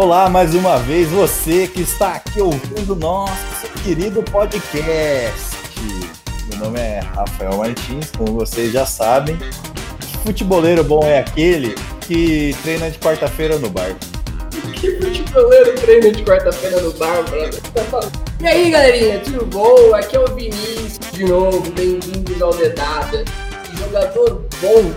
Olá, mais uma vez, você que está aqui ouvindo nosso querido podcast. Meu nome é Rafael Martins, como vocês já sabem. Futeboleiro bom é aquele que treina de quarta-feira no bar. Que futeboleiro treina de quarta-feira no bar, brother? E aí, galerinha, tudo bom? Aqui é o Vinícius de novo, bem-vindos ao Dedada. Jogador bom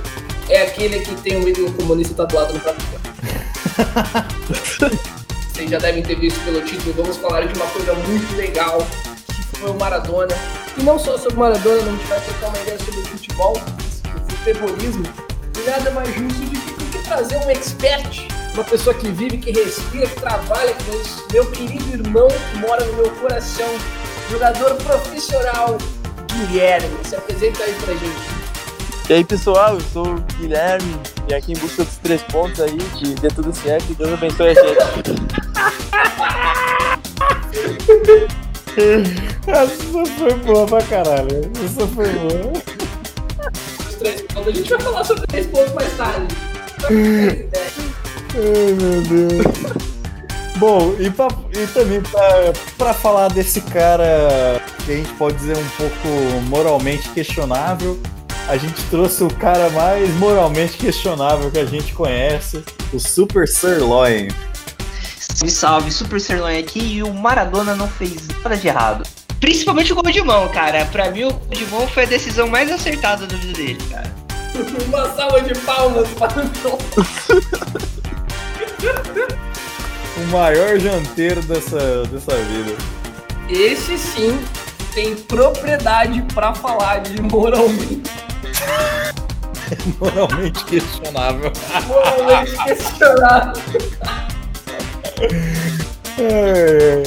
é aquele que tem um ídolo comunista tatuado no corpo. Vocês já devem ter visto pelo título, vamos falar de uma coisa muito legal, que foi o Maradona. E não só sobre Maradona, a gente vai trocar uma ideia sobre futebol, o futebolismo. E nada mais justo do que, do que trazer um expert, uma pessoa que vive, que respira, que trabalha com isso. Meu querido irmão que mora no meu coração, jogador profissional, Guilherme. Se apresenta aí pra gente. E aí pessoal, eu sou o Guilherme e aqui em busca dos três pontos aí, que dê tudo certo e Deus abençoe a gente. Essa foi boa pra caralho. Essa foi boa. Os três pontos, a gente vai falar sobre três pontos mais tarde. Ai meu Deus. Bom, e, pra, e também pra, pra falar desse cara que a gente pode dizer um pouco moralmente questionável, a gente trouxe o cara mais moralmente questionável que a gente conhece, o Super Sirloin. Salve, salve, Super Sirloin aqui e o Maradona não fez nada de errado. Principalmente o gol de mão, cara. Pra mim, o gol de mão foi a decisão mais acertada da vida dele, cara. Uma salva de palmas para o maior janteiro dessa, dessa vida. Esse sim tem propriedade para falar de moralmente. moralmente questionável. Moralmente questionável. É.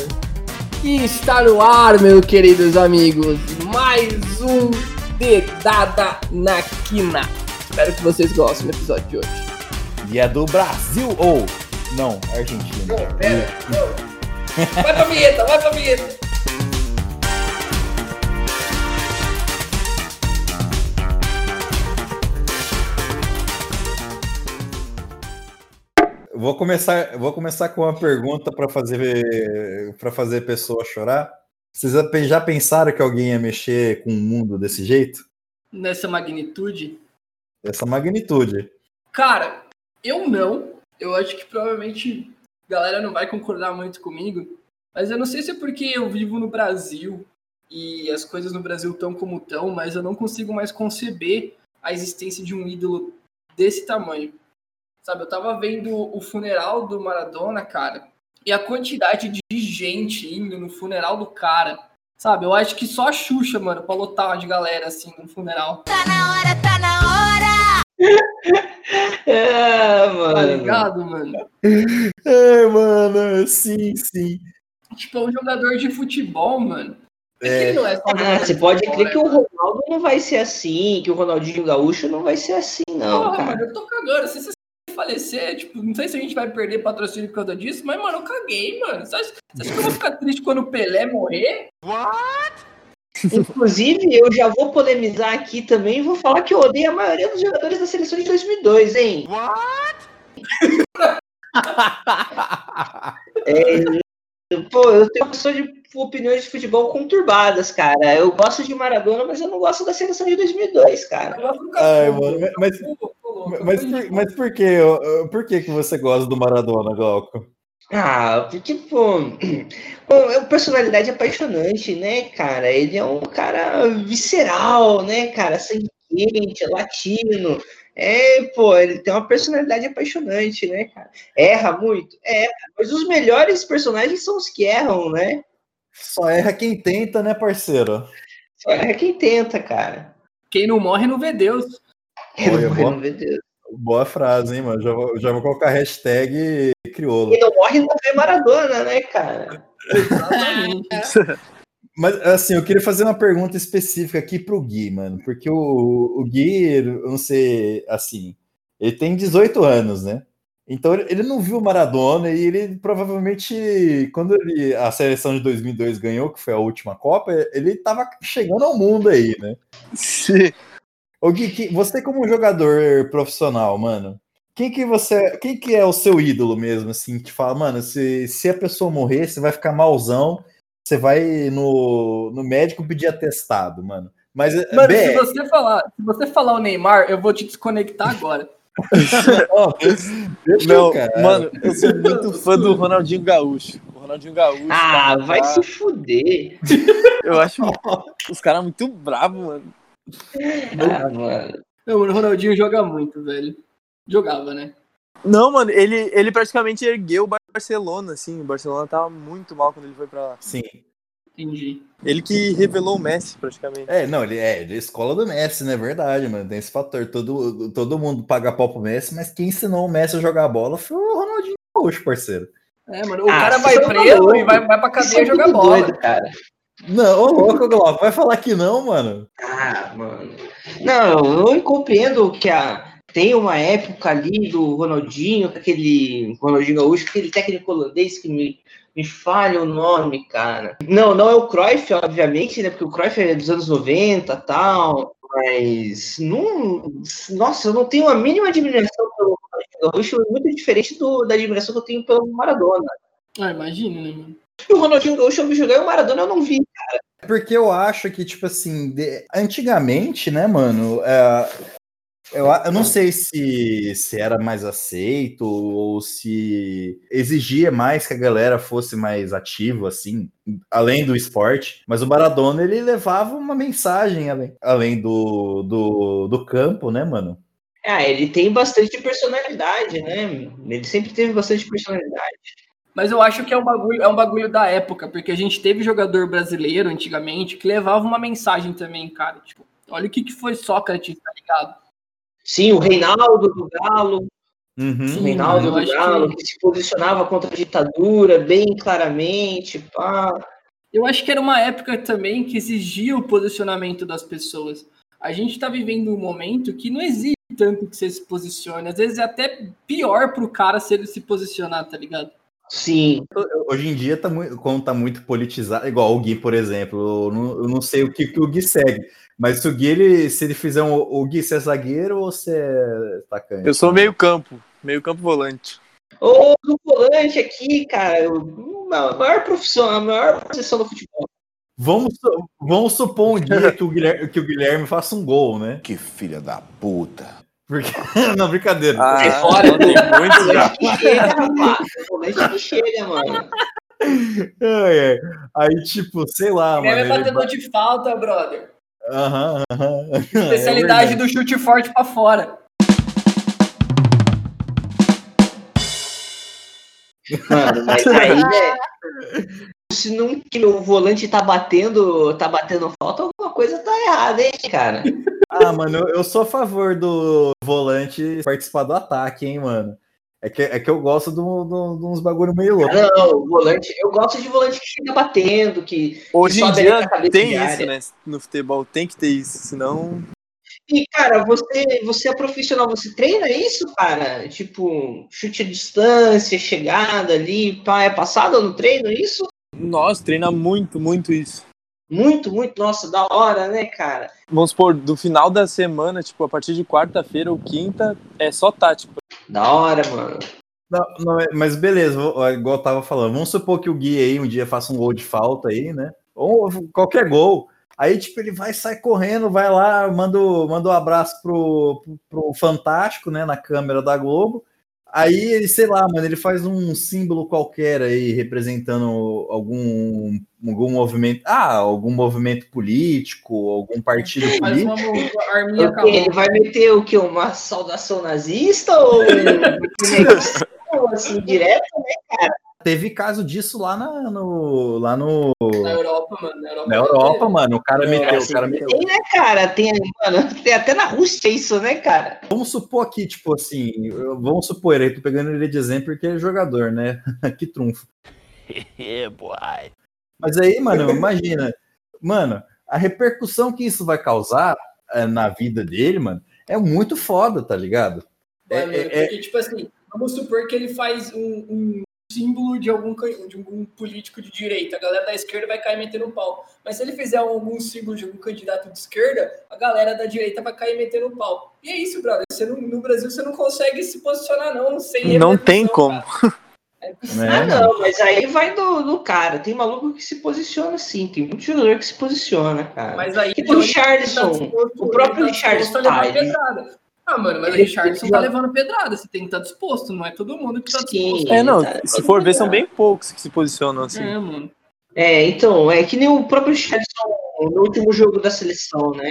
E está no ar, meus queridos amigos, mais um Dedada na Quina. Espero que vocês gostem do episódio de hoje. E é do Brasil ou não, Argentina. Não, pera, não. Vai pra vinheta, vai pra vinheta. Vou começar, vou começar com uma pergunta para fazer para fazer a pessoa chorar. Vocês já pensaram que alguém ia mexer com o mundo desse jeito? Nessa magnitude? Essa magnitude. Cara, eu não. Eu acho que provavelmente a galera não vai concordar muito comigo. Mas eu não sei se é porque eu vivo no Brasil e as coisas no Brasil estão como estão, mas eu não consigo mais conceber a existência de um ídolo desse tamanho. Sabe, eu tava vendo o funeral do Maradona, cara, e a quantidade de gente indo no funeral do cara. Sabe, eu acho que só a Xuxa, mano, pra lotar de galera assim no funeral. Tá na hora, tá na hora! é, mano. Tá ligado, mano? É, mano, sim, sim. Tipo, é um jogador de futebol, mano. É. Ele não é só Ah, você de pode futebol, crer né, que o mano? Ronaldo não vai ser assim, que o Ronaldinho Gaúcho não vai ser assim, não, Porra, cara. mano, eu tô cagando. Se você falecer, tipo, não sei se a gente vai perder patrocínio por causa disso, mas, mano, eu caguei, mano. Você acha, você acha que eu vou ficar triste quando o Pelé morrer? Inclusive, eu já vou polemizar aqui também e vou falar que eu odeio a maioria dos jogadores da seleção de 2002, hein? É, pô, eu tenho uma pessoa de opiniões de futebol conturbadas, cara. Eu gosto de Maradona, mas eu não gosto da seleção de 2002, cara. Eu gosto do Ai, mano, mas- pô, Mas, por, mas por que, por que que você gosta do Maradona, Glauco? Ah, tipo, bom, é uma personalidade apaixonante, né, cara? Ele é um cara visceral, né, cara? Sangue quente, latino. É, pô, ele tem uma personalidade apaixonante, né, cara? Erra muito? Erra, mas os melhores personagens são os que erram, né? Só erra quem tenta, né, parceiro? Só erra quem tenta, cara. Quem não morre não vê Deus. Quem não morre boa. não vê Deus. Boa frase, hein, mano? Já vou, já vou colocar a hashtag crioulo. Quem não morre não vê Maradona, né, cara? Exatamente. Mas, assim, eu queria fazer uma pergunta específica aqui pro Gui, mano. Porque o, o Gui, eu não sei, assim, ele tem 18 anos, né? Então ele não viu Maradona e ele provavelmente, quando ele, a seleção de 2002 ganhou, que foi a última Copa, ele tava chegando ao mundo aí, né? Sim. Ô Gui, você como jogador profissional, mano, quem que você, quem que é o seu ídolo mesmo, assim, que fala, mano, se, se a pessoa morrer, você vai ficar malzão, você vai no, no médico pedir atestado, mano. Mas, Mano, BR, se você falar, se você falar o Neymar, eu vou te desconectar agora. deixa Não, eu, cara. mano, eu sou muito fã do Ronaldinho Gaúcho. O Ronaldinho Gaúcho. Ah, cara, vai tá- se fuder. Eu acho os caras muito bravos, mano. Ah, mano. Não, mano, o Ronaldinho joga muito, velho. Jogava, né? Não, mano, ele, ele praticamente ergueu o Barcelona, assim. O Barcelona tava muito mal quando ele foi pra lá. Sim. Entendi. Ele que revelou o Messi, praticamente. É, não, ele é da escola do Messi, né? Verdade, mano. Tem esse fator. Todo, todo mundo paga pau pro Messi, mas quem ensinou o Messi a jogar bola foi o Ronaldinho Gaúcho, parceiro. É, mano, o Ah, cara vai são preso e vai, vai pra cadeia são jogar bola. doido, cara. Não, ô louco, Glauco, vai falar que não, mano. Ah, mano. Não, eu compreendo que a, tem uma época ali do Ronaldinho, com aquele Ronaldinho Gaúcho, aquele técnico holandês que me, me falha o nome, cara. Não, não é o Cruyff, obviamente, né? Porque o Cruyff é dos anos 90 e tal. Mas não. Nossa, eu não tenho a mínima admiração pelo Ronaldinho Gaúcho, é muito diferente do, da admiração que eu tenho pelo Maradona. Ah, imagina, né, mano? E o Ronaldinho Gaúcho eu vi jogar e o Maradona eu não vi. Porque eu acho que, tipo assim, de- antigamente, né, mano, é, eu, eu não sei se, se era mais aceito ou se exigia mais que a galera fosse mais ativa, assim, além do esporte. Mas o Maradona, ele levava uma mensagem além, além do, do, do campo, né, mano? Ah, ele tem bastante personalidade, né? Ele sempre teve bastante personalidade. Mas eu acho que é um bagulho, é um bagulho da época, porque a gente teve jogador brasileiro antigamente que levava uma mensagem também, cara. Tipo, olha o que, que foi Sócrates, tá ligado? Sim, o Reinaldo do Galo, Uhum. o Sim, Reinaldo do Galo, que- que... se posicionava contra a ditadura bem claramente, pá. Eu acho que era uma época também que exigia o posicionamento das pessoas. A gente tá vivendo um momento que não exige tanto que você se posicione. Às vezes é até pior pro cara se ele se posicionar, tá ligado? Sim, Hoje em dia, tá muito, como tá muito politizado, igual o Gui, por exemplo, eu não, eu não sei o que, que o Gui segue, mas se o Gui, ele, se ele fizer um, o Gui, se é zagueiro ou se é atacante? Eu sou meio campo, meio campo volante. Ô, do volante aqui, cara, a maior profissão, a maior profissão do futebol. Vamos, vamos supor um dia que o, Guilherme, que o Guilherme faça um gol, né? Que filha da puta. Porque, não, brincadeira. Sai Ah, fora, não tem pô. muito já. volante que chega, rapaz. Volante que chega, mano. Ai, ai. Aí, tipo, sei lá, mano. Ele é ele batedor ba- de falta, brother. Aham, aham. Especialidade É do chute forte pra fora. Mano, mas aí, né? Se não que o volante tá batendo, tá batendo falta, alguma coisa tá errada, hein, cara? Ah, mano, eu sou a favor do volante participar do ataque, hein, mano. É que, é que eu gosto de uns bagulho meio louco. Não, o volante, eu gosto de volante que chega batendo, que Hoje em sobe ali dia na cabeça tem isso, área. né? No futebol tem que ter isso, senão. E, cara, você, você é profissional, você treina isso, cara? Tipo, chute à distância, chegada ali, pá, é passado no treino isso? Nossa, treina muito, muito isso. Muito, muito, nossa, da hora, né, cara? Vamos supor, do final da semana, tipo, a partir de quarta-feira ou quinta, é só tático. Da hora, mano. Não, não, é- mas beleza, igual eu tava falando. Vamos supor que o Gui aí um dia faça um gol de falta aí, né? Ou qualquer gol. Aí, tipo, ele vai sair correndo, vai lá, manda, manda um abraço pro, pro Fantástico, né? Na câmera da Globo. Aí ele, sei lá, mano, ele faz um símbolo qualquer aí representando algum, algum movimento, ah, algum movimento político, algum partido político. uma? Ele vai meter o quê? Uma saudação nazista ou um assim, direto, né, cara? Teve caso disso lá na, no, lá no na Europa, mano. Na Europa, na Europa, mano. O cara meteu, o cara meteu. Tem, né, cara? Tem, mano, tem até na Rússia isso, né, cara? Vamos supor aqui, tipo assim, vamos supor, aí tô pegando ele de exemplo porque ele é jogador, né? que trunfo. Mas aí, mano, imagina, mano, a repercussão que isso vai causar eh, na vida dele, mano, é muito foda, tá ligado? É, É, é- porque, tipo assim, vamos supor que ele faz um, um símbolo de algum, de algum político de direita. A galera da esquerda vai cair metendo pau. Mas se ele fizer algum símbolo de algum candidato de esquerda, a galera da direita vai cair metendo pau. E é isso, brother. Você não- no Brasil você não consegue se posicionar, não, sem Não tem como. cara. É Ah, mano? não, mas aí vai do, do cara. Tem maluco que se posiciona sim, tem muito jogador que se posiciona, cara. Mas aí Que o ele tá o próprio ele tá ele-. Ah, mano, mas o Richardson tá levando pedrada. Você tem que estar disposto, não é todo mundo que tá Sim. disposto. É, não, tá- se for ver, são bem poucos que se posicionam assim. É, mano. É, então, é que nem o próprio Richarlison no último jogo da seleção, né?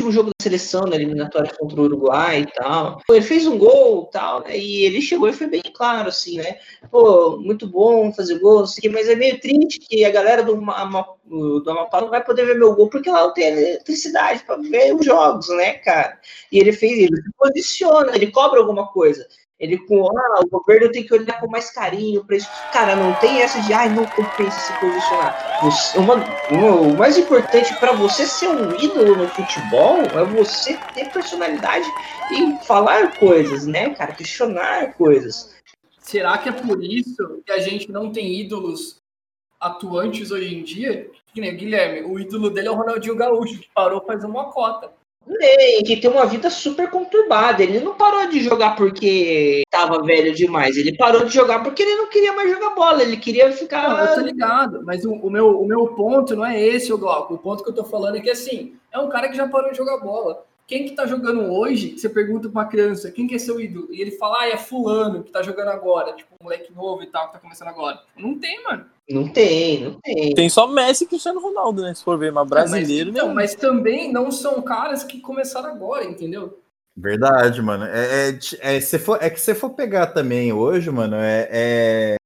Último jogo da seleção, na eliminatória contra o Uruguai e tal. Ele fez um gol tal, né? E ele chegou e foi bem claro, assim, né? Pô, muito bom fazer gol, quê, mas é meio triste que a galera do, do Amapá não vai poder ver meu gol porque lá não tem eletricidade para ver os jogos, né, cara? E ele fez, ele se posiciona, ele cobra alguma coisa. Ele com, ah, o governo tem que olhar com mais carinho para isso. Cara, não tem essa de, ai, não compensa se posicionar. Você- uma- uma- o mais importante para você ser um ídolo no futebol é você ter personalidade e falar coisas, né, cara? Questionar coisas. Será que é por isso que a gente não tem ídolos atuantes hoje em dia? Guilherme, o ídolo dele é o Ronaldinho Gaúcho, que parou faz uma cota. Tem, que tem uma vida super conturbada. Ele não parou de jogar porque tava velho demais. Ele parou de jogar porque ele não queria mais jogar bola. Ele queria ficar. Não, eu tô ligado, mas o, o meu, o meu ponto não é esse, o Glauco. O ponto que eu tô falando é que, assim, é um cara que já parou de jogar bola. Quem que tá jogando hoje, você pergunta pra criança, quem que é seu ídolo? E ele fala, ah, é fulano que tá jogando agora, tipo, um moleque novo e tal, que tá começando agora. Não tem, mano. Não tem, não tem. Tem só Messi e Cristiano Ronaldo, né? Se for ver, mas brasileiro, mas, então, não. mas também não são caras que começaram agora, entendeu? Verdade, mano. É, é, é, se for, é que se for pegar também hoje, mano, é, é-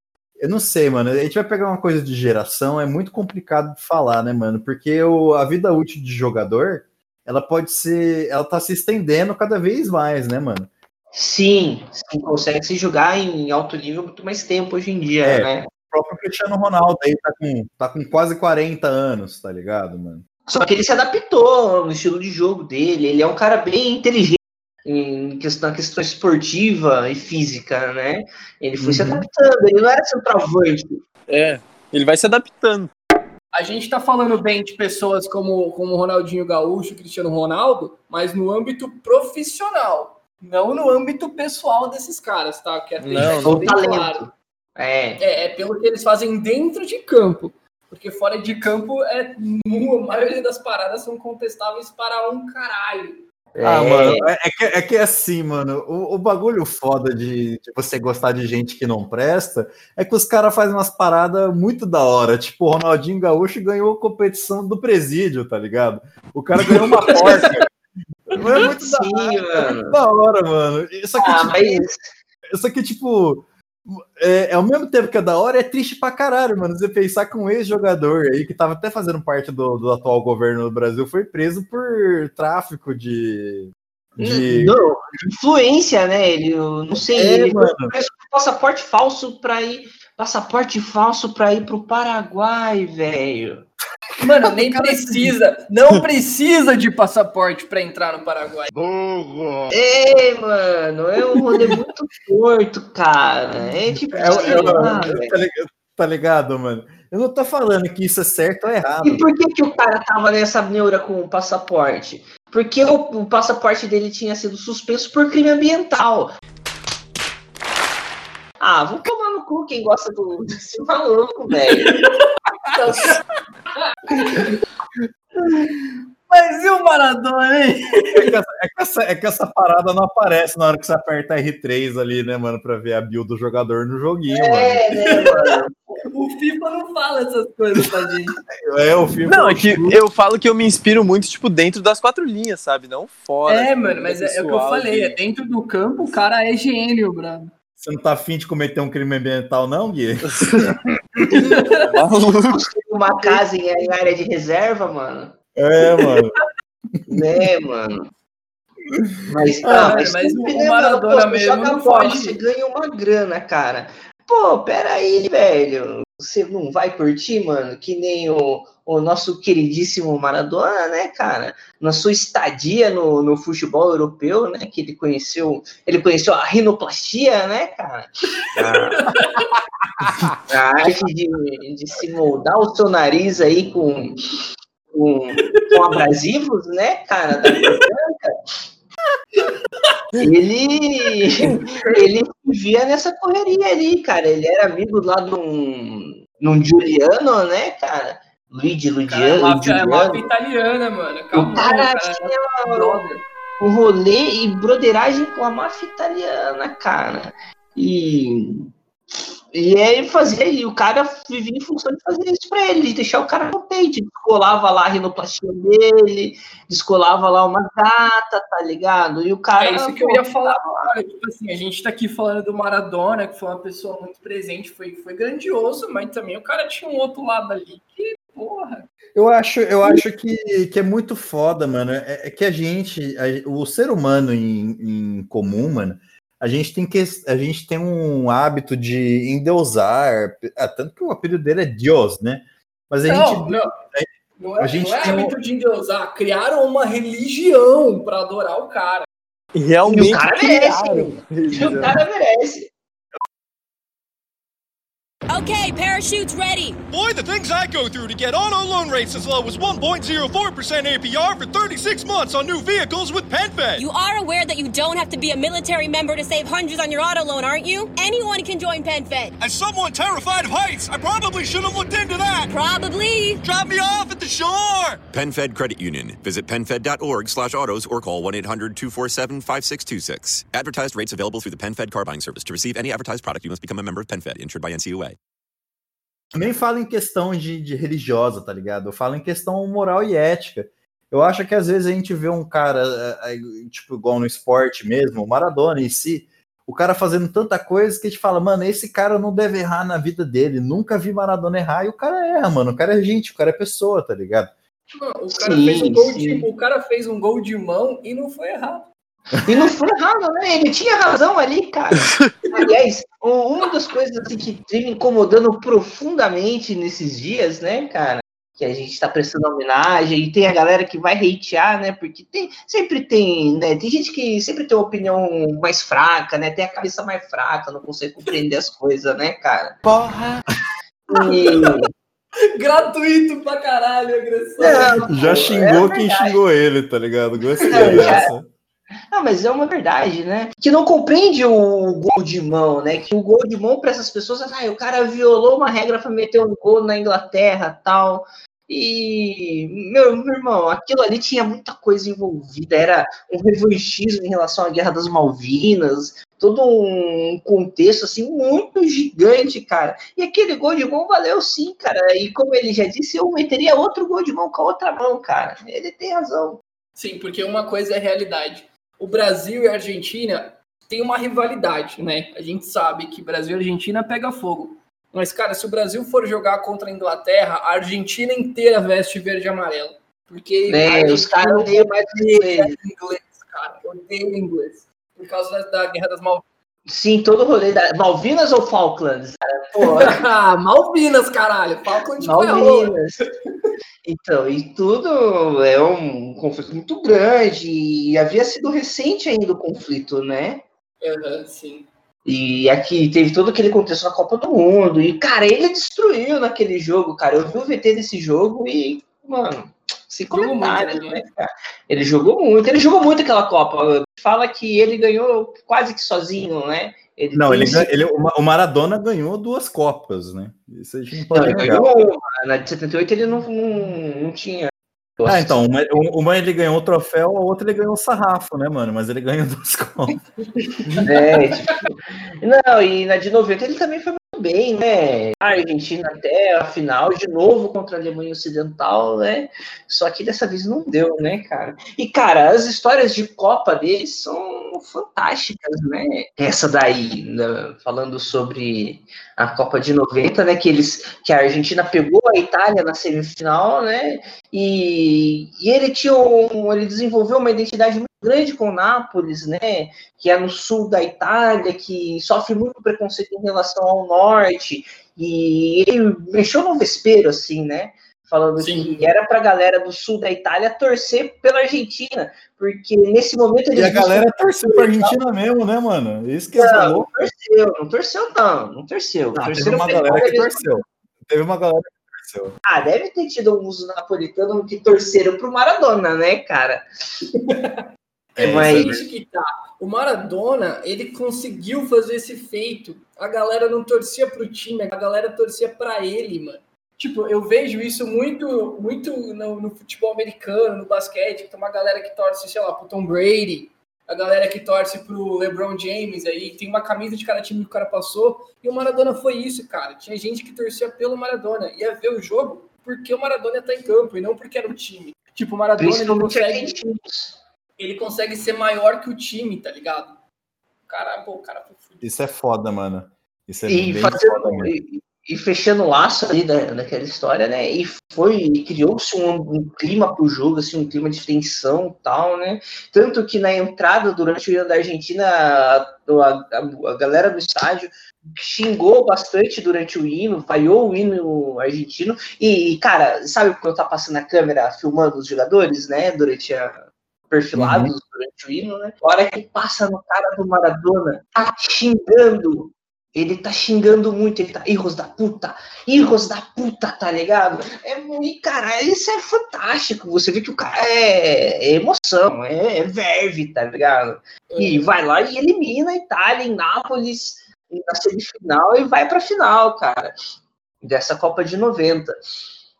Eu não sei, mano. A gente vai pegar uma coisa de geração, é muito complicado de falar, né, mano? Porque o, a vida útil de jogador, ela pode ser. Ela tá se estendendo cada vez mais, né, mano? Sim, sim, consegue se jogar em alto nível muito mais tempo hoje em dia, É. né? O próprio Cristiano Ronaldo aí tá com, tá com quase 40 anos, tá ligado, mano? Só que ele se adaptou no estilo de jogo dele. Ele é um cara bem inteligente em questão, na questão esportiva e física, né? Ele foi se Uhum. adaptando. Ele não era centroavante. É, ele vai se adaptando. A gente tá falando bem de pessoas como, como o Ronaldinho Gaúcho, Cristiano Ronaldo, mas no âmbito profissional, não no âmbito pessoal desses caras, tá? Quero deixar Não, isso O bem talento. claro. É. É, é pelo que eles fazem dentro de campo. Porque fora de campo, é, a maioria das paradas são contestáveis para um caralho. Ah, é, mano, é, é que, é que é assim, mano, o, o bagulho foda de, de você gostar de gente que não presta é que os caras fazem umas paradas muito da hora. Tipo, o Ronaldinho Gaúcho ganhou a competição do presídio, tá ligado? O cara ganhou uma porca. É muito da Sim, hora, é mano. muito da hora, mano. Isso aqui, Ah, tipo, mas isso aqui, tipo, é, é ao mesmo tempo que é da hora, é triste pra caralho, mano. Você pensar que um ex-jogador aí, que tava até fazendo parte do, do atual governo do Brasil, foi preso por tráfico de. de... Não, influência, né? Ele, eu não sei, É, ele mano. passaporte falso pra ir. Passaporte falso pra ir pro Paraguai, velho. Mano, nem precisa, não precisa de passaporte para entrar no Paraguai. É, mano, é um rolê muito torto, cara. É tipo, É, sei é, é, tá, tá ligado, mano? Eu não tô falando que isso é certo ou errado. E por que, que o cara tava nessa neura com o passaporte? Porque o, o passaporte dele tinha sido suspenso por crime ambiental. Ah, vou tomar no cu quem gosta do desse maluco, velho. Mas e o Maradona, hein? É que, essa, é, que essa, é que essa parada não aparece na hora que você aperta R3 ali, né, mano, pra ver a build do jogador no joguinho, É, né, mano? O FIFA não fala essas coisas pra gente. mano. É o filme. Não, é que eu falo que eu me inspiro muito, tipo, dentro das quatro linhas, sabe? Não fora. É, tipo, mano, mas é, é o que eu pessoal falei. de- É dentro do campo, o cara é gênio, bravo. Você não tá afim de cometer um crime ambiental, não, Gui? Uma casa em, área de reserva, mano. É, mano. Né, mano? Mas, Ah, ah, mas, mas o né, Maradona mano? Pô, você mesmo joga não bola, Você ganha uma grana, cara. Pô, peraí, velho. Você não vai curtir, mano? Que nem o, o nosso queridíssimo Maradona, né, cara? Na sua estadia no, no futebol europeu, né? Que ele conheceu. Ele conheceu a rinoplastia, né, cara? A, a arte de, de se moldar o seu nariz aí com, com, com abrasivos, né, cara? Da cor branca. Ele, ele vivia nessa correria ali, cara. Ele era amigo lá de um, de um Giuliano, né, cara? Luigi é Ludiano. máfia, é máfia Giuliano. italiana, mano. Calma, O cara cara. tinha brother. um rolê e broderagem com a máfia italiana, cara. E. E aí fazia, e o cara vivia em função de fazer isso pra ele, de deixar o cara contente. Descolava lá a rinoplastia dele, descolava lá uma gata, tá ligado? E o cara. É isso que eu ia falar agora. Tipo assim, a gente tá aqui falando do Maradona, que foi uma pessoa muito presente, foi, foi grandioso, mas também o cara tinha um outro lado ali que, porra. Eu acho, eu acho que, que é muito foda, mano. É, é que a gente, a- o ser humano em, em comum, mano, a gente tem que a gente tem um hábito de endeusar, ah, tanto que o apelido dele é Deus, né? Mas a Não, gente não. Não é, a gente não é tem um- hábito de endeusar. Criaram uma religião pra adorar o cara. E realmente. E o cara merece. o cara merece. Okay, parachutes ready. Boy, the things I go through to get auto loan rates as low as 1.04% APR for 36 months on new vehicles with PenFed. You are aware that you don't have to be a military member to save hundreds on your auto loan, aren't you? Anyone can join PenFed. As someone terrified of heights, I probably should have looked into that. Probably. Drop me off at shore. PenFed Credit Union. Visit penfed.org slash autos or call 1-800-247-5626. Advertised rates available through the PenFed car buying service. To receive any advertised product, you must become a member of PenFed, insured by NCUA. nem falo em questão de, de religiosa, tá ligado? Eu falo em questão moral e ética. Eu acho que às vezes a gente vê um cara, é, é, tipo, igual no esporte mesmo, o Maradona em si, o cara fazendo tanta coisa que a gente fala, mano, esse cara não deve errar na vida dele. Nunca vi Maradona errar e o cara erra, mano. O cara é gente, o cara é pessoa, tá ligado? Não, o, cara Sim, fez um gol sim. de, o cara fez um gol de mão e não foi errado. E não foi errado, né? Ele tinha razão ali, cara. Aliás, um- uma das coisas assim, que vem me incomodando profundamente nesses dias, né, cara? Que a gente tá prestando homenagem e tem a galera que vai hatear, né? Porque tem, sempre tem, né? Tem gente que sempre tem uma opinião mais fraca, né? Tem a cabeça mais fraca, não consegue compreender as coisas, né, cara? Porra! E, Gratuito pra caralho, agressão. Não, Já pô, xingou é quem xingou ele, tá ligado? Gostei dessa. Ah, mas é uma verdade, né? Que não compreende o gol de mão, né? Que o gol de mão para essas pessoas, ah, o cara violou uma regra para meter um gol na Inglaterra, tal. E meu, meu irmão, aquilo ali tinha muita coisa envolvida, era um revanchismo em relação à Guerra das Malvinas, todo um contexto assim muito gigante, cara. E aquele gol de mão valeu sim, cara. E como ele já disse, eu meteria outro gol de mão com a outra mão, cara. Ele tem razão. Sim, porque uma coisa é realidade. O Brasil e a Argentina têm uma rivalidade, né? A gente sabe que Brasil e Argentina pega fogo. Mas, cara, se o Brasil for jogar contra a Inglaterra, a Argentina inteira veste verde e amarelo. Porque É, os caras odeiam mais odeia inglês, cara. Odeia inglês. Por causa da, da Guerra das Malvinas. Sim, todo o rolê da Malvinas ou Falklands? Cara? Ah, Malvinas, caralho. Rola. Malvinas. Então, e tudo é um conflito muito grande e havia sido recente ainda o conflito, né? Aham, sim. E aqui teve todo aquele contexto na Copa do Mundo e, cara, ele destruiu naquele jogo, cara. Eu vi o VT desse jogo e, mano, sem Jogou comentários, muito, né, cara? Ele jogou muito, ele jogou muito aquela Copa. Fala que ele ganhou quase que sozinho, né? Ele Não, ele, ele, o Ma- o Maradona ganhou duas Copas, né? Isso a gente não Não, pode ele negar. ganhou uma. Na de 78 ele não, não, não tinha Ah, então, uma, uma ele ganhou o troféu, a outra ele ganhou o sarrafo, né, mano? Mas ele ganhou duas copas. É, tipo, não, e na de 90 ele também foi bem, né? A Argentina até a final, de novo contra a Alemanha Ocidental, né? Só que dessa vez não deu, né, cara? E, cara, as histórias de Copa deles são fantásticas, né? Essa daí, né, falando sobre a Copa de 90, né? Que eles, que a Argentina pegou a Itália na semifinal, né? E, e ele tinha um, ele desenvolveu uma identidade muito grande com o Nápoles, né? Que é no sul da Itália, que sofre muito preconceito em relação ao norte. E ele mexeu no vespeiro, assim, né? falando Sim. que era para a galera do sul da Itália torcer pela Argentina, porque nesse momento eles. E a galera torceu para a Argentina mesmo, né, mano? Isso que é não, não torceu, não torceu, não, não torceu. Ah, teve uma galera que torceu. Teve uma galera que torceu. Ah, deve ter tido um uso napolitano que torceram pro Maradona, né, cara? É, mas... isso que tá. O Maradona, ele conseguiu fazer esse feito. A galera não torcia pro time, a galera torcia para ele, mano. Tipo, eu vejo isso muito, muito no, no, futebol americano, no basquete, que tem uma galera que torce, sei lá, pro Tom Brady, a galera que torce pro LeBron James aí, tem uma camisa de cada time que o cara passou, e o Maradona foi isso, cara. Tinha gente que torcia pelo Maradona, ia ver o jogo porque o Maradona tá em campo e não porque era o time. Tipo, o Maradona ele consegue, ele consegue ser maior que o time, tá ligado? Cara, pô, o cara. Isso é foda, mano. Isso é e bem fazendo, foda, mano e fechando o laço ali da, daquela história, né? E foi, criou-se um, um, clima pro jogo, assim, um clima de tensão tal, né? Tanto que na entrada, durante o hino da Argentina, a, a, a galera do estádio xingou bastante durante o hino, vaiou o hino argentino. E, cara, sabe quando tá passando a câmera filmando os jogadores, né? Durante a, perfilados uhum. durante o hino, né? A hora que passa no cara do Maradona, tá xingando ele tá xingando muito, ele tá, erros da puta, erros da puta, tá ligado? É, e, cara, isso é fantástico. Você vê que o cara é, é emoção, é, é, verve, tá ligado? E uhum. vai lá e elimina a Itália em Nápoles na semifinal e vai pra final, cara, dessa Copa de 90.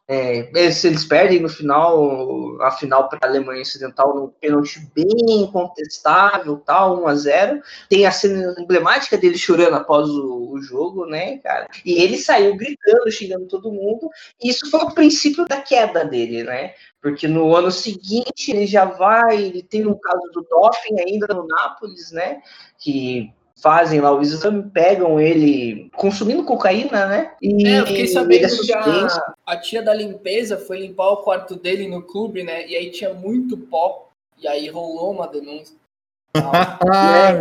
É, se eles perdem no final, a final para a Alemanha Ocidental, num pênalti bem contestável, tal, 1 a 0 Tem a cena emblemática dele chorando após o, o, jogo, né, cara? E ele saiu gritando, xingando todo mundo. E isso foi o princípio da queda dele, né? Porque no ano seguinte ele já vai, ele tem um caso do doping ainda no Nápoles, né? Que fazem lá o exame, pegam ele consumindo cocaína, né? E é, eu fiquei sabendo que a, a tia da limpeza foi limpar o quarto dele no clube, né? E aí tinha muito pó. E aí rolou uma denúncia. Ah,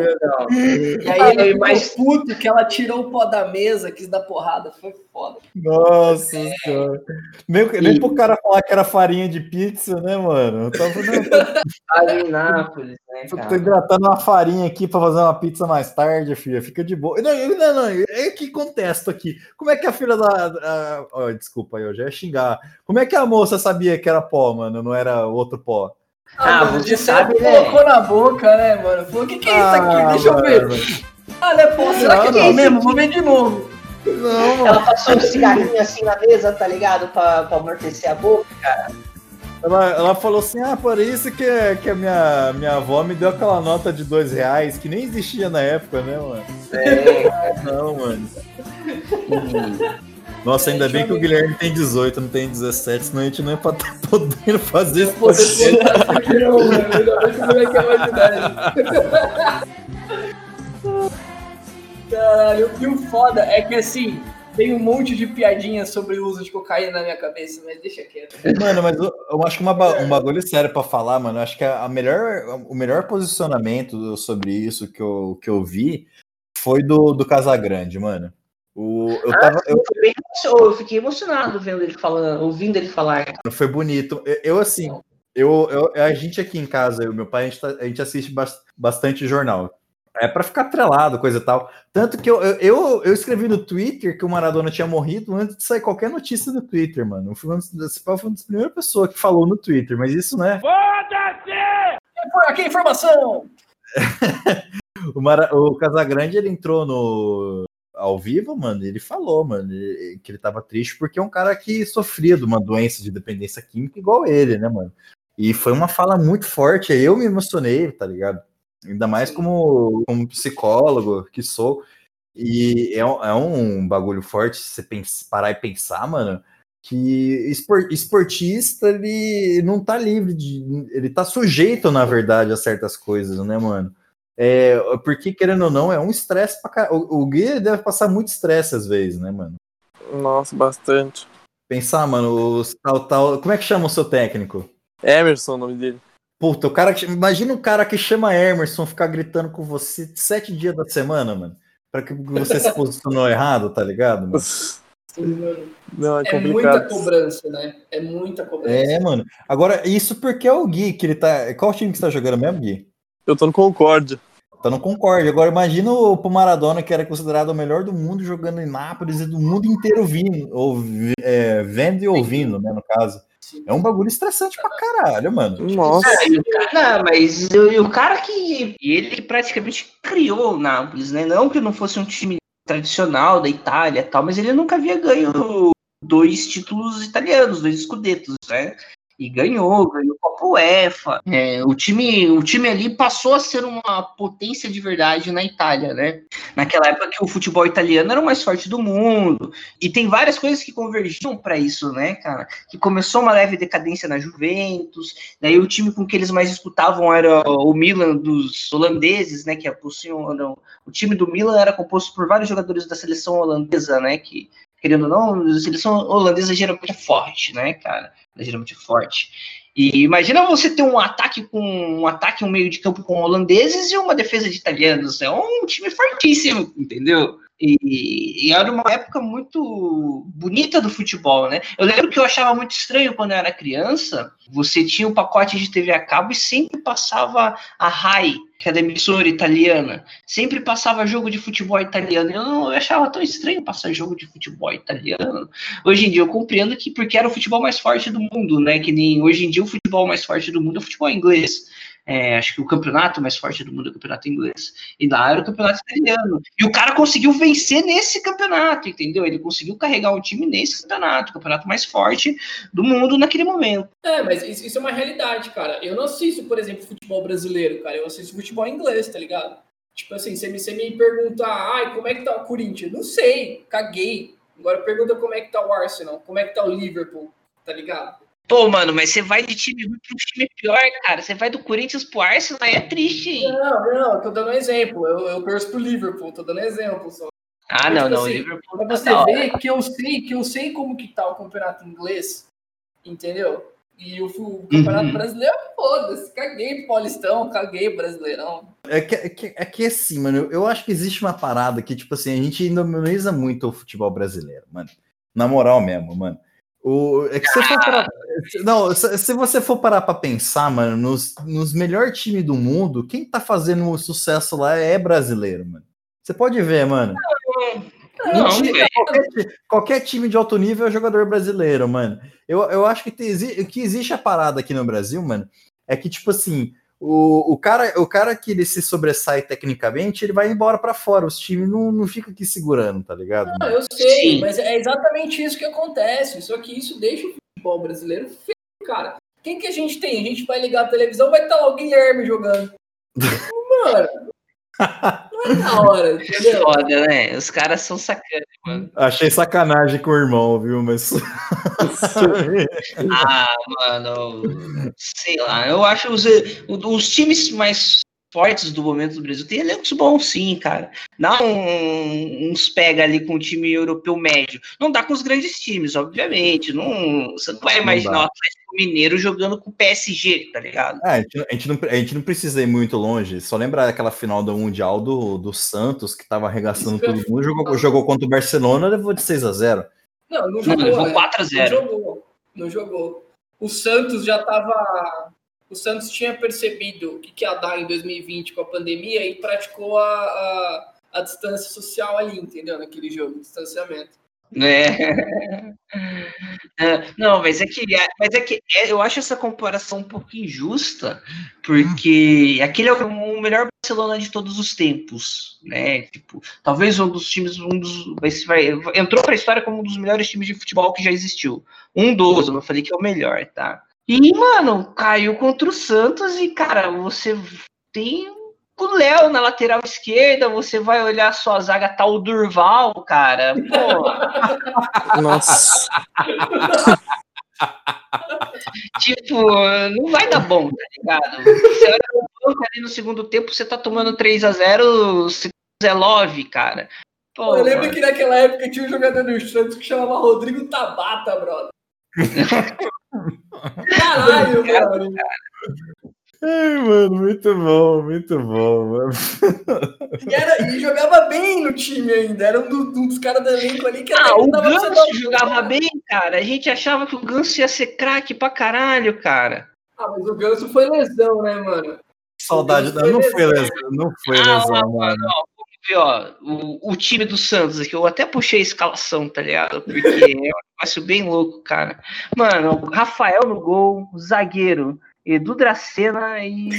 e aí ele mais puto que ela tirou o pó da mesa, quis dar porrada, foi foda. Nossa é. senhora. Nem, nem pro cara falar que era farinha de pizza, né, mano? Eu tava Ali em Nápoles, né, cara? Tô hidratando uma farinha aqui pra fazer uma pizza mais tarde, filha. Fica de boa. Não, não, não. É que contesto aqui. Como é que a filha da. Oh, desculpa, eu já ia xingar. Como é que a moça sabia que era pó, mano? Não era outro pó? Ah, ah você sabe, né? Colocou na boca, né, mano? Falou, o que, que é isso aqui? Ah, Deixa eu ver. Ah, não é pô, será não, que é mesmo? Vou ver de novo. Não, Ela passou um cigarrinho assim na mesa, tá ligado? Pra, pra amortecer a boca, cara. Ela, ela falou assim: ah, por isso que, que a minha, minha avó me deu aquela nota de dois reais, que nem existia na época, né, mano? É, não, mano. Nossa, ainda bem que o Guilherme tem 18, não tem 17, senão a gente não ia estar tá podendo fazer isso. Poder aqui não, mano. Ainda bem que o moleque é mais idade. Caralho, e o foda é que assim, tem um monte de piadinhas sobre o uso de cocaína na minha cabeça, mas deixa quieto. Mano, mas eu, eu acho que uma, um bagulho sério pra falar, mano. Eu acho que a melhor, o melhor posicionamento sobre isso que eu, que eu vi foi do, do Casagrande, mano. O, eu, ah, tava, eu, eu, fiquei emocionado vendo ele falando, ouvindo ele falar. Foi bonito. Eu, eu assim, eu, eu, a gente aqui em casa, eu meu pai, a gente, tá, a gente assiste bastante jornal. É para ficar atrelado, coisa e tal. Tanto que eu, eu, eu escrevi no Twitter que o Maradona tinha morrido antes de sair qualquer notícia do Twitter, mano. Eu fui uma das, foi uma das primeiras pessoas que falou no Twitter, mas isso não é. Foda-se! Aqui informação! o, Mara, o Casagrande ele entrou no ao vivo, mano, ele falou, mano, que ele tava triste porque é um cara que sofria de uma doença de dependência química igual ele, né, mano? E foi uma fala muito forte, aí eu me emocionei, tá ligado? Ainda mais como, como psicólogo que sou. E é, um- é um bagulho forte se você pens- parar e pensar, mano, que espor- esportista, ele não tá livre de. Ele tá sujeito, na verdade, a certas coisas, né, mano? É, porque, querendo ou não, é um estresse pra caralho. O, o Gui deve passar muito estresse às vezes, né, mano? Nossa, bastante. Pensar, mano, os tal, tal. Como é que chama o seu técnico? Emerson, o nome dele. Puta, o cara que. Imagina um cara que chama Emerson ficar gritando com você sete dias da semana, mano. Pra que você se posicionou errado, tá ligado, mano? Não, é É muita cobrança, né? É muita cobrança. É, mano. Agora, isso porque é o Gui, que ele tá. Qual time que você tá jogando mesmo, Gui? Eu tô no Concórdia. Tá no Concorde. Agora imagina o pro Maradona, que era considerado o melhor do mundo, jogando em Nápoles e do mundo inteiro vindo, ou, é, vendo e ouvindo, né, no caso. É um bagulho estressante pra caralho, mano. Nossa. É, e o cara- não, mas o, e o cara que ele praticamente criou o Nápoles, né? Não que não fosse um time tradicional da Itália e tal, mas ele nunca havia ganho dois títulos italianos, dois escudetos, né? E ganhou, ganhou Copa UEFA. É, o, time, o time ali passou a ser uma potência de verdade na Itália, né? Naquela época que o futebol italiano era o mais forte do mundo. E tem várias coisas que convergiam para isso, né, cara? Que começou uma leve decadência na Juventus, Daí o time com que eles mais disputavam era o Milan dos holandeses, né? Que possuíam, não, o time do Milan era composto por vários jogadores da seleção holandesa, né? Que, querendo ou não, a seleção holandesa geralmente é forte, né, cara? É geralmente forte. E imagina você ter um ataque com um ataque, um meio de campo com holandeses e uma defesa de italianos. É um time fortíssimo, entendeu? E, e era uma época muito bonita do futebol, né? Eu lembro que eu achava muito estranho quando eu era criança. Você tinha um pacote de TV a cabo e sempre passava a RAI, que é da emissora italiana. Sempre passava jogo de futebol italiano. Eu, não, eu achava tão estranho passar jogo de futebol italiano. Hoje em dia eu compreendo que porque era o futebol mais forte do mundo, né? Que nem hoje em dia o futebol mais forte do mundo é o futebol inglês. É, acho que o campeonato mais forte do mundo é o campeonato inglês. E lá era o campeonato italiano. E o cara conseguiu vencer nesse campeonato, entendeu? Ele conseguiu carregar um time nesse campeonato, o campeonato mais forte do mundo naquele momento. É, mas isso, isso é uma realidade, cara. Eu não assisto, por exemplo, futebol brasileiro, cara. Eu assisto futebol inglês, tá ligado? Tipo assim, você me, você me pergunta, ai, como é que tá o Corinthians? Não sei, caguei. Agora pergunta como é que tá o Arsenal, como é que tá o Liverpool, tá ligado? Pô, mano, mas você vai de time ruim pra um time pior, cara. Você vai do Corinthians pro Arsenal, aí é triste, hein? Não, não, eu tô dando um exemplo. Eu, eu torço pro Liverpool, tô dando exemplo só. Ah, Mas, não, tipo não, assim, Liverpool Pra tá você hora. ver que eu sei, que eu sei como que tá o campeonato inglês, entendeu? E o, o campeonato Uhum. brasileiro, foda-se, caguei pro Paulistão, caguei pro Brasileirão. É que, é, que, é que assim, mano, eu- acho que existe uma parada que, tipo assim, a gente demoniza muito o futebol brasileiro, mano. Na moral mesmo, mano. O, é que se for parar, não, se, você for parar pra pensar, mano, nos, nos melhores times do mundo, quem tá fazendo o sucesso lá é brasileiro, mano. Você pode ver, mano. Não, velho. qualquer, qualquer time de alto nível é jogador brasileiro, mano. Eu, eu acho que, exi- que existe a parada aqui no Brasil, mano, é que, tipo assim, o, o, cara, o cara que ele se sobressai tecnicamente, ele vai embora pra fora. Os times não, não ficam aqui segurando, tá ligado? Não, eu sei, Sim. mas é exatamente isso que acontece. Só que isso deixa o futebol brasileiro feio, cara. Quem que a gente tem? A gente vai ligar a televisão, vai estar lá o Guilherme jogando. Mano, não é da hora, entendeu? Foda, né? Os caras são sacanas, mano. Achei sacanagem com o irmão, viu? Mas. Ah, mano, sei lá. Eu acho os, os times mais fortes do momento do Brasil tem elencos bons, sim, cara. Dá um- uns pega ali com o time europeu médio. Não dá com os grandes times, obviamente. Não, você não vai Não imaginar dá. o Atlético Mineiro jogando com o PSG, tá ligado? Ah, a, gente, a gente não, a gente não precisa ir muito longe. Só lembrar daquela final do Mundial do, do Santos, que tava arregaçando Isso todo mundo, jogou, jogou contra o Barcelona levou de 6 a 0 Não, não Não, jogou. levou é. 4 a 0. Não jogou. Não jogou. O Santos já tava. O Santos tinha percebido o que, ia dar em 2020 com a pandemia e praticou a, a, a distância social ali, entendeu? Naquele jogo, distanciamento. É. É, Não, mas é que, mas é que é, eu acho essa comparação um pouco injusta, porque aquele é o melhor Barcelona de todos os tempos, né? Tipo, talvez um dos times, um dos, vai, entrou para a história como um dos melhores times de futebol que já existiu. Um dos, eu falei que é o melhor, tá? E, mano, caiu contra o Santos e, cara, você tem o Léo na lateral esquerda, você vai olhar a sua zaga, tá o Durval, cara. Pô. Nossa. tipo, não vai dar bom, tá ligado? Você olha no banco ali no segundo tempo, você tá tomando 3 a 0 Zé Love, cara. Pô, eu lembro mano. que naquela época tinha um jogador do Santos que chamava Rodrigo Tabata, brother. Caralho, mano. Ai, mano, muito bom, muito bom, mano. E, era, e jogava bem no time ainda. Era um, do, um dos caras do elenco ali que Ah, o Ganso jogava bem, cara. A gente achava que o Ganso ia ser craque pra caralho, cara. Ah, mas o Ganso foi lesão, né, mano? Saudade, não, não foi lesão, não foi ah, lesão, mano. Ó, ver, ó, o, o time do Santos aqui, eu até puxei a escalação, tá ligado? Porque é um negócio bem louco, cara. Mano, Rafael no gol, zagueiro. Edu Dracena e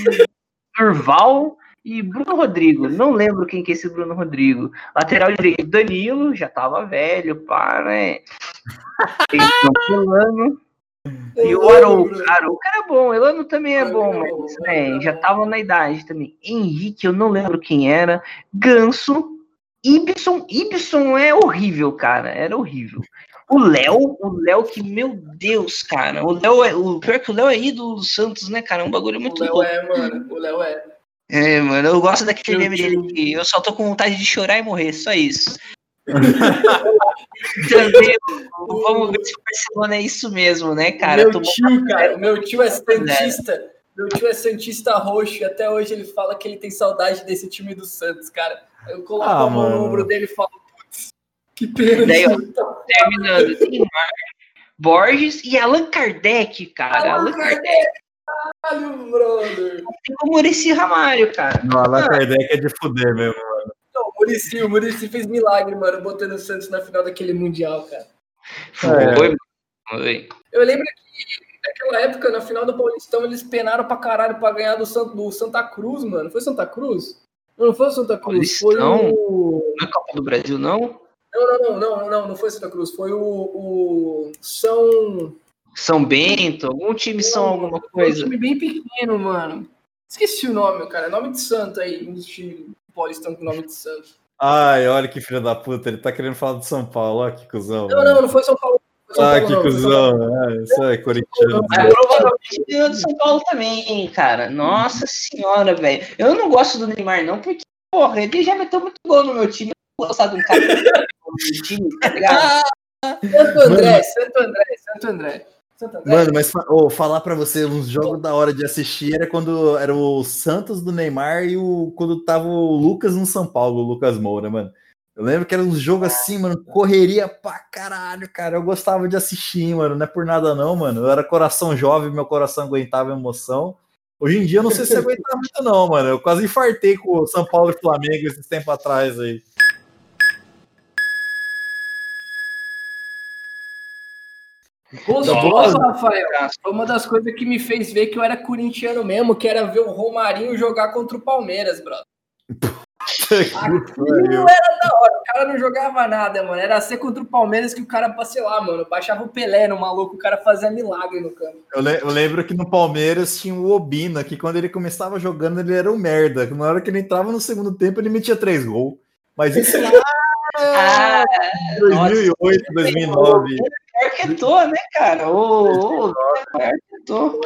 Durval e Bruno Rodrigo. Não lembro quem que é esse Bruno Rodrigo. Lateral direito, Danilo, já tava velho, pá, né? Elano. E o Arouca. Arouca era bom, Elano também é bom, mas né, já tava na idade também. Henrique, eu não lembro quem era. Ganso. Ibson, Ibson é horrível, cara. Era horrível. O Léo, o Léo que, meu Deus, cara. O Léo é. O pior que o Léo é ídolo do Santos, né, cara? É um bagulho muito louco. O Léo é, mano. O Léo é. É, mano, eu gosto daquele meme dele eu só tô com vontade de chorar e morrer, só isso. Também, vamos ver se o Barcelona é isso mesmo, né, cara? Meu tio, cara, meu tio é Santista. Meu tio é Santista roxo e até hoje ele fala que ele tem saudade desse time do Santos, cara. Eu coloco ah, a mão no ombro dele e falo, que pena. Daí, ó, terminando, Neymar, Borges e Allan Kardec, cara. Allan, Allan Kardec. Caralho, brother. Tem o Murici Ramalho, cara. Não, Allan ah. Kardec é de fuder mesmo, Murici, o Murici fez milagre, mano, botando o Santos na final daquele Mundial, cara. Foi, é. foi. Eu lembro que naquela época, na final do Paulistão, eles penaram pra caralho pra ganhar do, Santo, do Santa Cruz, mano. Foi Santa Cruz? Não, foi o Santa Cruz, Paulistão? foi o... Não é Copa do Brasil, não? Não, não, não, não, não, não foi Santa Cruz, foi o, o São. São Bento, algum time São alguma coisa. Um time bem pequeno, mano. Esqueci o nome, cara. Nome de santo aí, um dos times paulistão com nome de santo. Ai, olha que filho da puta, ele tá querendo falar do São Paulo, olha que cuzão. Não, não, não foi São Paulo. São ah, Paulo, que não, cuzão, é, isso é corintiano. É, provavelmente ganhou do São Paulo também, cara. Nossa senhora, velho. Eu não gosto do Neymar, não, porque, porra, ele já meteu muito gol no meu time. Eu gostar de um cara time, tá ligado? Santo André, Santo André, Santo André. Mano, mas oh, falar para você, uns jogos da hora de assistir era quando era o Santos do Neymar e o quando tava o Lucas no São Paulo, o Lucas Moura, mano. Eu lembro que era um jogo assim, mano, correria pra caralho, cara. Eu gostava de assistir, mano, não é por nada não, mano. Eu era coração jovem, meu coração aguentava emoção. Hoje em dia eu não sei se aguenta muito não, mano. Eu quase infartei com o São Paulo e Flamengo esses tempos atrás aí. Gostoso, Rafael. Foi uma das coisas que me fez ver que eu era corintiano mesmo, que era ver o Romarinho jogar contra o Palmeiras, brother. Aquilo era da hora. O cara não jogava nada, mano. Era ser contra o Palmeiras que o cara, sei lá, mano, baixava o Pelé no maluco, o cara fazia milagre no campo. Eu, le eu lembro que no Palmeiras tinha o Obina, que quando ele começava jogando, ele era um merda. Na hora que ele entrava no segundo tempo, ele metia três gols. Mas isso lá. ah, 2008, nossa, 2009 arquetou, né, cara? Ô, ô, arquetou.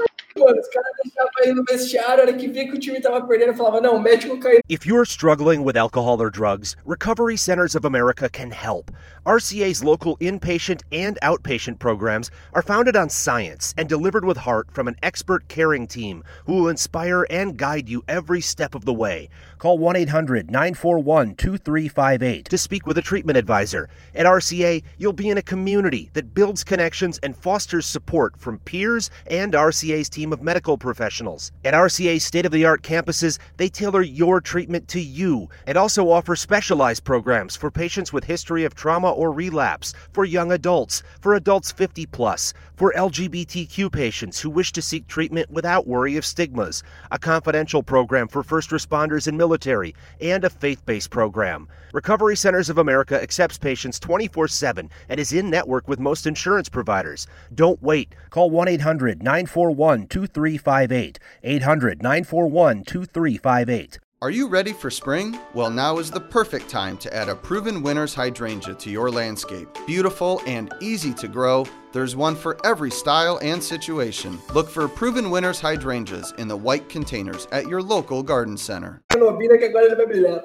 If you're struggling with alcohol or drugs, Recovery Centers of America can help. RCA's local inpatient and outpatient programs are founded on science and delivered with heart from an expert caring team who will inspire and guide you every step of the way. Call 1 800 941 2358 to speak with a treatment advisor. At RCA, you'll be in a community that builds connections and fosters support from peers and RCA's team of medical professionals. At RCA's state of the art campuses, they tailor your treatment to you and also offer specialized programs for patients with history of trauma or relapse, for young adults, for adults 50 plus, for LGBTQ patients who wish to seek treatment without worry of stigmas, a confidential program for first responders and military, and a faith based program. Recovery Centers of America accepts patients 24 7 and is in network with most insurance providers. Don't wait. Call 1 800 941 2358. 800 941 2358. Are you ready for spring? Well, now is the perfect time to add a proven winner's hydrangea to your landscape. Beautiful and easy to grow, there's one for every style and situation. Look for proven winner's hydrangeas in the white containers at your local garden center. Nobina que agora ele vai brilhar.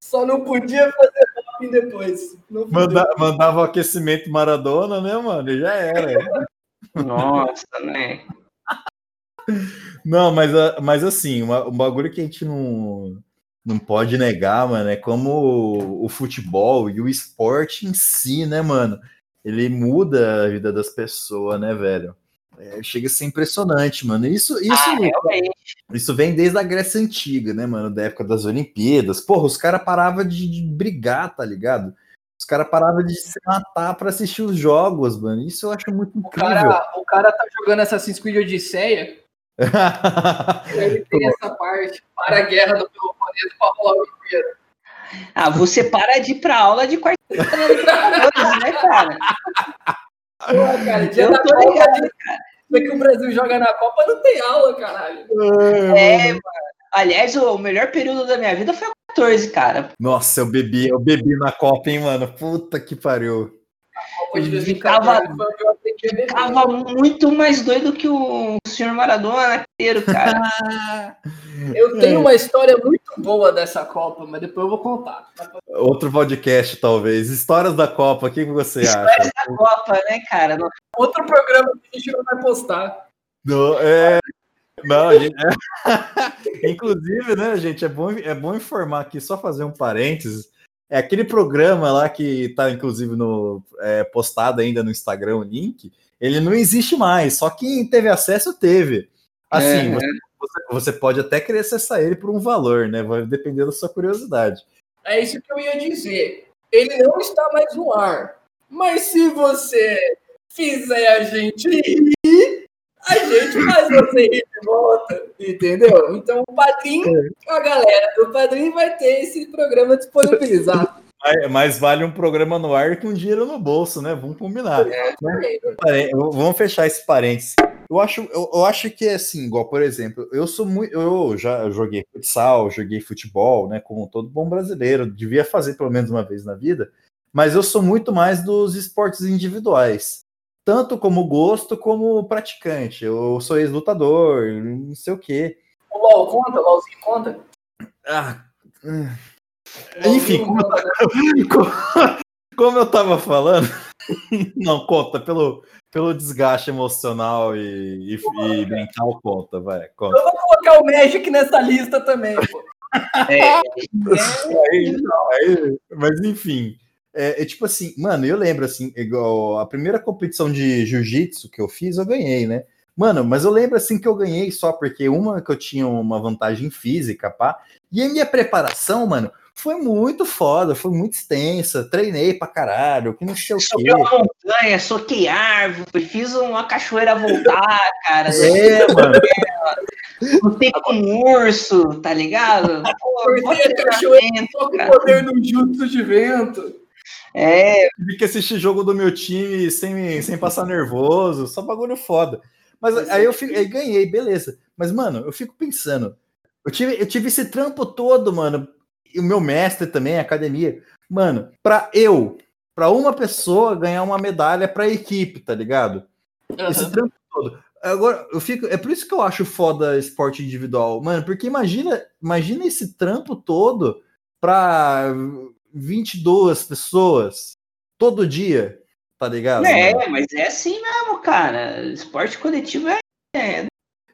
Só não podia fazer hopping depois. Não Manda, mandava o aquecimento Maradona, né, mano? E já era. Nossa, né? Não, mas, a- mas assim, uma- um bagulho que a gente não, não pode negar, mano, é como o, o futebol e o esporte em si, né, mano? Ele muda a vida das pessoas, né, velho? É, chega a ser impressionante, mano. Isso, isso, Ah, isso vem desde a Grécia Antiga, né, mano? Da época das Olimpíadas. Porra, os caras paravam de, de brigar, tá ligado? Os caras paravam de se matar pra assistir os jogos, mano. Isso eu acho muito O incrível. cara, o cara tá jogando Assassin's Creed Odisseia. Ele tem essa parte. Para a guerra do Peloponeso pra rolar o Olimpíada. Ah, você para de ir pra aula de quarta-feira, né, cara? Porra, cara, dia Eu da tô Copa, ligado, dia que o Brasil joga na Copa, não tem aula, caralho. É, mano. Aliás, o melhor período da minha vida foi o 14, cara. Nossa, eu bebi, eu bebi na Copa, hein, mano? Puta que pariu. Copa de Ficava, 2014 foi onde eu aprendi a beber. ficava muito mais doido que o senhor Maradona inteiro, cara. Eu tenho uma história muito boa dessa Copa, mas depois eu vou contar. Outro podcast, talvez. Histórias da Copa, o que você acha? Histórias da Copa, né, cara? Outro programa que a gente não vai postar. Não, é... Não, gente... Inclusive, né, gente, é bom, é bom informar aqui, só fazer um parênteses. É aquele programa lá que tá, inclusive, no, é, postado ainda no Instagram, o link, ele não existe mais, só quem teve acesso teve. Assim, É. você, você- você pode até querer acessar ele por um valor, né? Vai depender da sua curiosidade. É isso que eu ia dizer. Ele não está mais no ar. Mas se você fizer a gente rir, a gente faz você rir de volta. Entendeu? Então o padrinho, a galera do padrinho vai ter esse programa disponibilizado. Mas, vale um programa no ar com dinheiro no bolso, né? Vamos combinar. né? Vamos fechar esse parênteses. Eu acho, eu, eu acho que é assim, igual, por exemplo, eu sou muito. Eu já joguei futsal, joguei futebol, né? Como todo bom brasileiro, devia fazer pelo menos uma vez na vida, mas eu sou muito mais dos esportes individuais. Tanto como gosto, como praticante. Eu sou ex-lutador, não sei o quê. O LOL conta? O LOLzinho conta? Ah. Enfim, como eu, ta- como eu tava falando, não conta, pelo, pelo desgaste emocional e, e- e mental, conta, vai, conta. Eu vou colocar o Magic nessa lista também, pô. Aí, não, aí- mas enfim, é, é tipo assim, mano, eu lembro assim, igual a primeira competição de jiu-jitsu que eu fiz, eu ganhei, né? Mano, mas eu lembro assim que eu ganhei só porque uma que eu tinha uma vantagem física, pá, e a minha preparação, mano, foi muito foda, foi muito extensa, treinei pra caralho, que não sei o Subi quê. uma montanha, soquei árvore, fiz uma cachoeira voltar, cara. É, mano. Lutei com um urso, tá ligado? Pô, a cachoeira o poder do jutsu de vento. É, Tive que assistir jogo do meu time sem, sem passar nervoso, só bagulho foda. Mas aí eu fico, aí ganhei, beleza. Mas, mano, eu fico pensando. Eu tive, eu tive esse trampo todo, mano. E o meu mestre também, academia. Mano, pra eu, pra uma pessoa ganhar uma medalha pra equipe, tá ligado? Esse trampo todo. Agora, eu fico. É por isso que eu acho foda esporte individual, mano. Porque imagina, imagina esse trampo todo pra 22 pessoas todo dia, tá ligado? é, mano? mas é assim mesmo, cara. Esporte coletivo é. é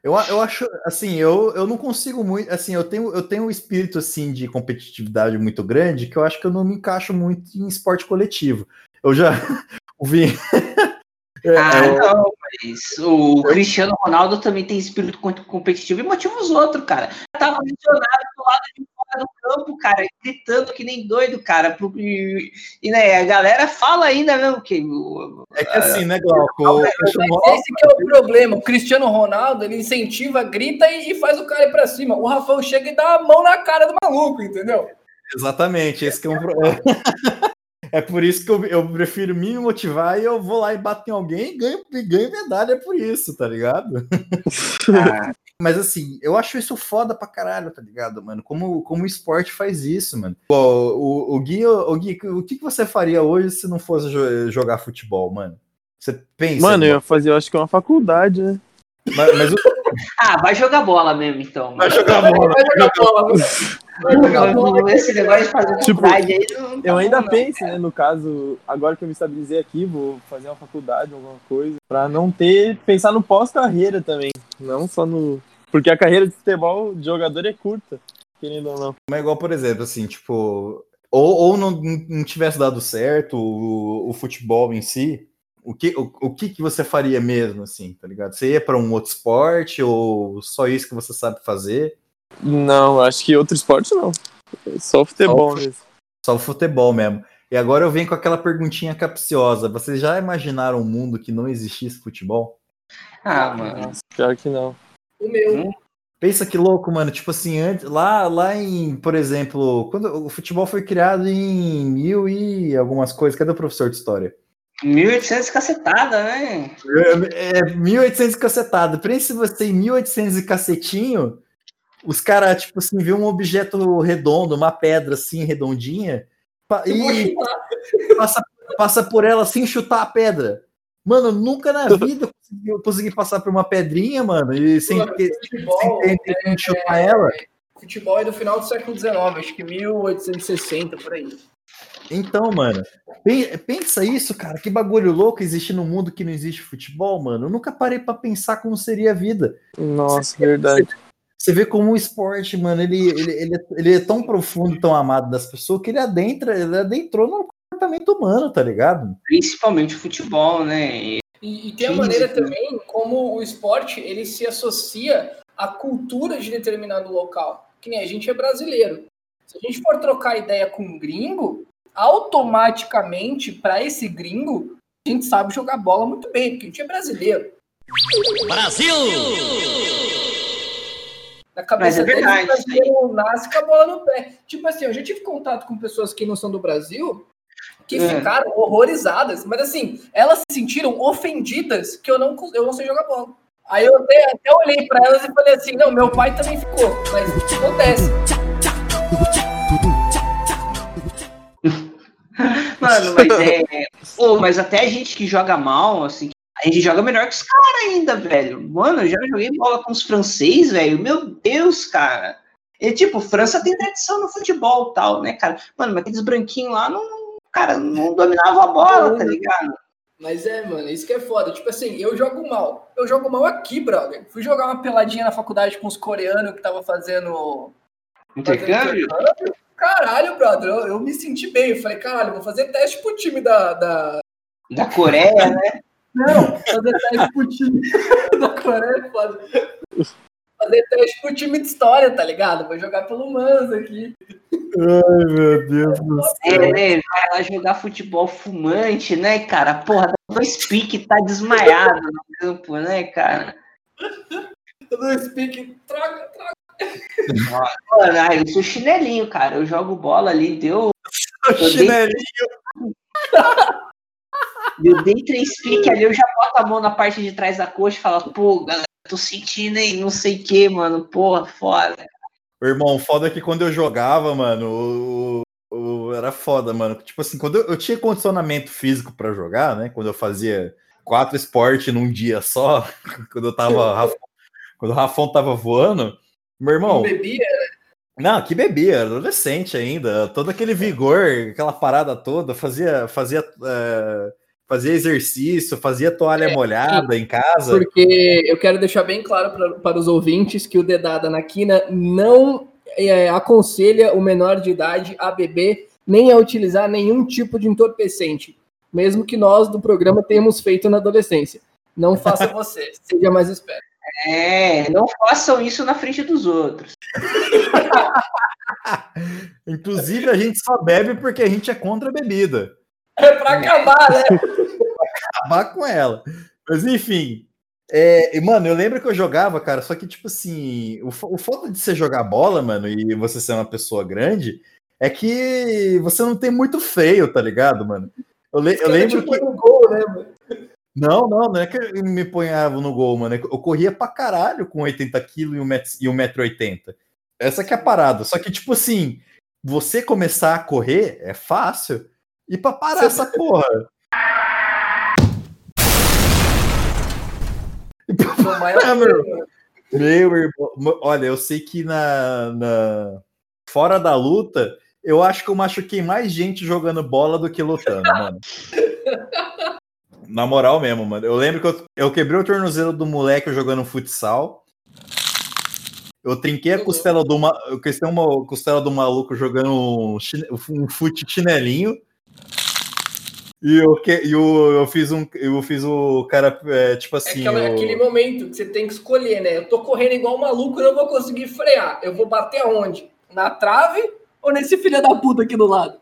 Eu, eu acho, assim, eu, eu não consigo muito, assim, eu tenho, eu tenho um espírito, assim, de competitividade muito grande que eu acho que eu não me encaixo muito em esporte coletivo. Eu já ouvi, Ah, eu- não, mas o Cristiano Ronaldo também tem espírito co- competitivo e motiva os outros, cara. Tava lesionado do lado de fora do campo, cara, gritando que nem doido, cara. E, e, né, a galera fala ainda mesmo que. o- É que assim, né, Glauco? esse que é o problema. O Cristiano Ronaldo, ele incentiva, grita e, e faz o cara ir pra cima. O Rafão chega e dá a mão na cara do maluco, entendeu? Exatamente, esse que é um problema. É por isso que eu, eu prefiro me motivar e eu vou lá e bato em alguém e ganho, e ganho medalha por isso, tá ligado? Ah, Mas assim, eu acho isso foda pra caralho, tá ligado, mano? Como, como o esporte faz isso, mano. Pô, o, o, Gui, o Gui, o que, que você faria hoje se não fosse jo- jogar futebol, mano? Você pensa. Mano, eu ia fazer, eu acho que é uma faculdade, né? mas, mas o- ah, vai jogar bola mesmo, então. vai jogar bola. Vai jogar bola. Vai jogar bola. Esse negócio de fazer Tipo, faculdade aí não tá Eu ainda bom, penso, né, no caso, agora que eu me estabilizei aqui, vou fazer uma faculdade, alguma coisa, pra não ter, pensar no pós-carreira também, não só no... Porque a carreira de futebol de jogador é curta, querendo ou não. Mas igual, por exemplo, assim, tipo, ou, ou não, não tivesse dado certo o, o futebol em si, o que, o, o que que você faria mesmo, assim, tá ligado? Você ia pra um outro esporte ou só isso que você sabe fazer? Não, acho que outro esporte não. Só futebol Só o mesmo. Só o futebol mesmo. E agora eu venho com aquela perguntinha capciosa. Vocês já imaginaram um mundo que não existisse futebol? Ah, mano. Pior que não. O meu. Pensa que louco, mano. Tipo assim, antes, lá, lá em, por exemplo, quando o futebol foi criado em mil e algumas coisas. Cadê o professor de história? 1800 cacetada, né? É, 1800 e cacetada. Pense você em 1800 e cacetinho, os caras, tipo assim, vê um objeto redondo, uma pedra assim, redondinha, e passa, passa por ela sem chutar a pedra. Mano, nunca na vida eu consegui, passar por uma pedrinha, mano, e sem, Mano, ter- futebol, sem ter de chutar é- ela. Futebol é do final do século XIX, acho que 1860, por aí. Então, mano, pe- pensa isso, cara, que bagulho louco existe no mundo que não existe futebol, mano. Eu nunca parei pra pensar como seria a vida. Nossa, verdade. Você vê como o esporte, mano, ele, ele, ele, é, ele é tão profundo, tão amado das pessoas, que ele adentra, ele adentrou no comportamento humano, tá ligado? Principalmente o futebol, né? E, e tem a maneira também como o esporte ele se associa à cultura de determinado local. Que nem a gente é brasileiro. Se a gente for trocar ideia com um gringo, automaticamente, para esse gringo, a gente sabe jogar bola muito bem, porque a gente é brasileiro. Brasil! Na cabeça Mas é verdade, o brasileiro nasce com a bola no pé. Tipo assim, eu já tive contato com pessoas que não são do Brasil que É. ficaram horrorizadas, mas assim, elas se sentiram ofendidas que eu não, eu não sei jogar bola. Aí eu até, até olhei pra elas e falei assim, não, meu pai também ficou, mas acontece. Mano, mas é. Pô, mas até a gente que joga mal, assim, a gente joga melhor que os caras ainda, velho. Mano, eu já joguei bola com os francês, velho. Meu Deus, cara. E, tipo, França tem tradição no futebol e tal, né, cara? Mano, mas aqueles branquinhos lá, não, cara, não dominavam a bola, tá ligado? Mas é, mano, isso que é foda. Tipo assim, eu jogo mal. Eu jogo mal aqui, brother. Fui jogar uma peladinha na faculdade com os coreanos que tava fazendo Intercâmbio? Caralho, brother, eu, eu me senti bem. Eu falei, caralho, vou fazer teste pro time da. da... Da Coreia, né? Não, fazer teste pro time da Coreia é foda. Fazer teste pro time de história, tá ligado? Vou jogar pelo Mans aqui. Ai, meu Deus do É, né? Vai lá jogar futebol fumante, né, cara? Porra, dá dois piques, tá desmaiado no campo, né, cara? Eu dou speak, troca, troca. Mano, eu sou chinelinho, cara. Eu jogo bola ali, deu. Eu dei, Chinelinho. eu dei três piques ali, eu já boto a mão na parte de trás da coxa e falo, pô, galera, tô sentindo aí, não sei o que, mano. Porra, foda. Irmão, foda é que quando eu jogava, mano, o, o- era foda, mano. Tipo assim, quando eu, eu tinha condicionamento físico pra jogar, né? Quando eu fazia quatro esportes num dia só, quando eu tava. Quando o Rafão tava voando, meu irmão. Não bebia, Não, que bebia, adolescente ainda. Todo aquele vigor, aquela parada toda, fazia, fazia, é, fazia exercício, fazia toalha molhada em casa. Porque eu quero deixar bem claro pra, para os ouvintes que o Dedada na Quina não é, aconselha o menor de idade a beber nem a utilizar nenhum tipo de entorpecente. mesmo que nós do programa tenhamos feito na adolescência. Não faça você, seja mais esperto. É, não façam isso na frente dos outros. Inclusive, a gente só bebe porque a gente é contra a bebida. É pra acabar, né? acabar com ela. Mas enfim. É, mano, eu lembro que eu jogava, cara, só que, tipo assim, o, o fato de você jogar bola, mano, e você ser uma pessoa grande, é que você não tem muito freio, tá ligado, mano? Eu, le, eu lembro que. No gol, né, mano? Não, não, não é que eu me ponhava no gol, mano. é Eu corria pra caralho com 80 quilos e 1,80m. Essa que é a parada. Só que, tipo assim, você começar a correr é fácil. E pra parar essa porra. Ah, meu, meu irmão, olha, eu sei que na, na fora da luta, eu acho que eu machuquei mais gente jogando bola do que lutando, mano. Na moral mesmo, mano. Eu lembro que eu, eu quebrei o tornozelo do moleque jogando futsal. Eu trinquei a costela do ma... eu uma costela do maluco jogando um, um fute chinelinho. E eu, que... eu, eu fiz um eu fiz o cara é, tipo É assim, aquela- o- aquele momento que você tem que escolher, né? Eu tô correndo igual um maluco, eu não vou conseguir frear. Eu vou bater aonde? Na trave ou nesse filho da puta aqui do lado?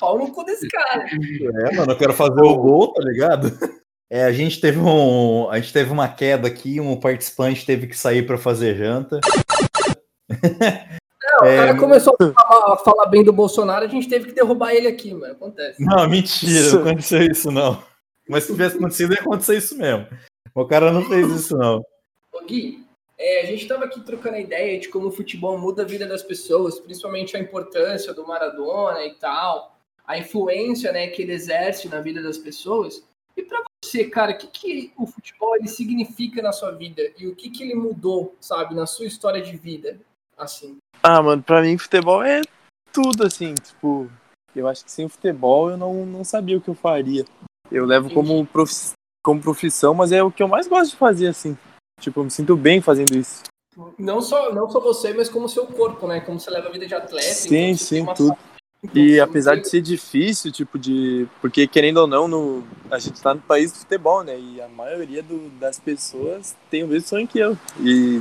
Pau no cu desse cara. É, mano, eu quero fazer o gol, tá ligado? É, a gente teve um, a gente teve uma queda aqui, um participante teve que sair para fazer janta. Não, É, o cara começou a falar, a falar bem do Bolsonaro, a gente teve que derrubar ele aqui, mano. Acontece. Não, mentira, não aconteceu isso não. Mas se tivesse acontecido, ia acontecer isso mesmo. O cara não fez isso não. Ô, Gui, é, a gente estava aqui trocando a ideia de como o futebol muda a vida das pessoas, principalmente a importância do Maradona e tal, a influência né, que ele exerce na vida das pessoas. E para você, cara, o que, que o futebol ele significa na sua vida e o que, que ele mudou, sabe, na sua história de vida? Assim. Ah, mano, pra mim futebol é tudo, assim, tipo, eu acho que sem o futebol eu não, não sabia o que eu faria. Eu levo como, profi- como profissão, mas é o que eu mais gosto de fazer, assim. Tipo, eu me sinto bem fazendo isso. Não só, não só você, mas como o seu corpo, né? Como você leva a vida de atleta. Sim, então sim, tudo. E apesar de ser difícil, tipo, de. Porque querendo ou não, no... a gente tá no país do futebol, né? E a maioria do- das pessoas tem o mesmo sonho que eu. E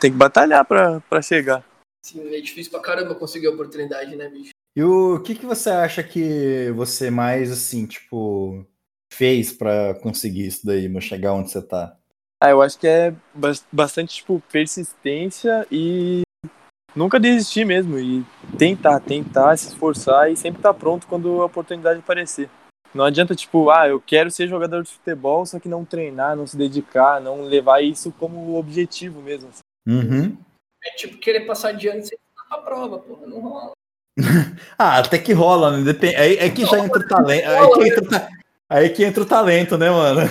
tem que batalhar pra, pra chegar. Sim, é difícil pra caramba conseguir a oportunidade, né, bicho? E o que, que você acha que você mais, assim, tipo, fez pra conseguir isso daí, mano, chegar onde você tá? Ah, eu acho que é bas- bastante, tipo, persistência e nunca desistir mesmo. E tentar, tentar, se esforçar e sempre estar pronto quando a oportunidade aparecer. Não adianta, tipo, ah, eu quero ser jogador de futebol, só que não treinar, não se dedicar, não levar isso como objetivo mesmo. assim. Uhum. É tipo querer passar de ano sem passar pra prova, porra. Não rola. Ah, até que rola, né? Depende... Aí é que já entra o talento. Aí que entra, aí que entra o talento, né, mano?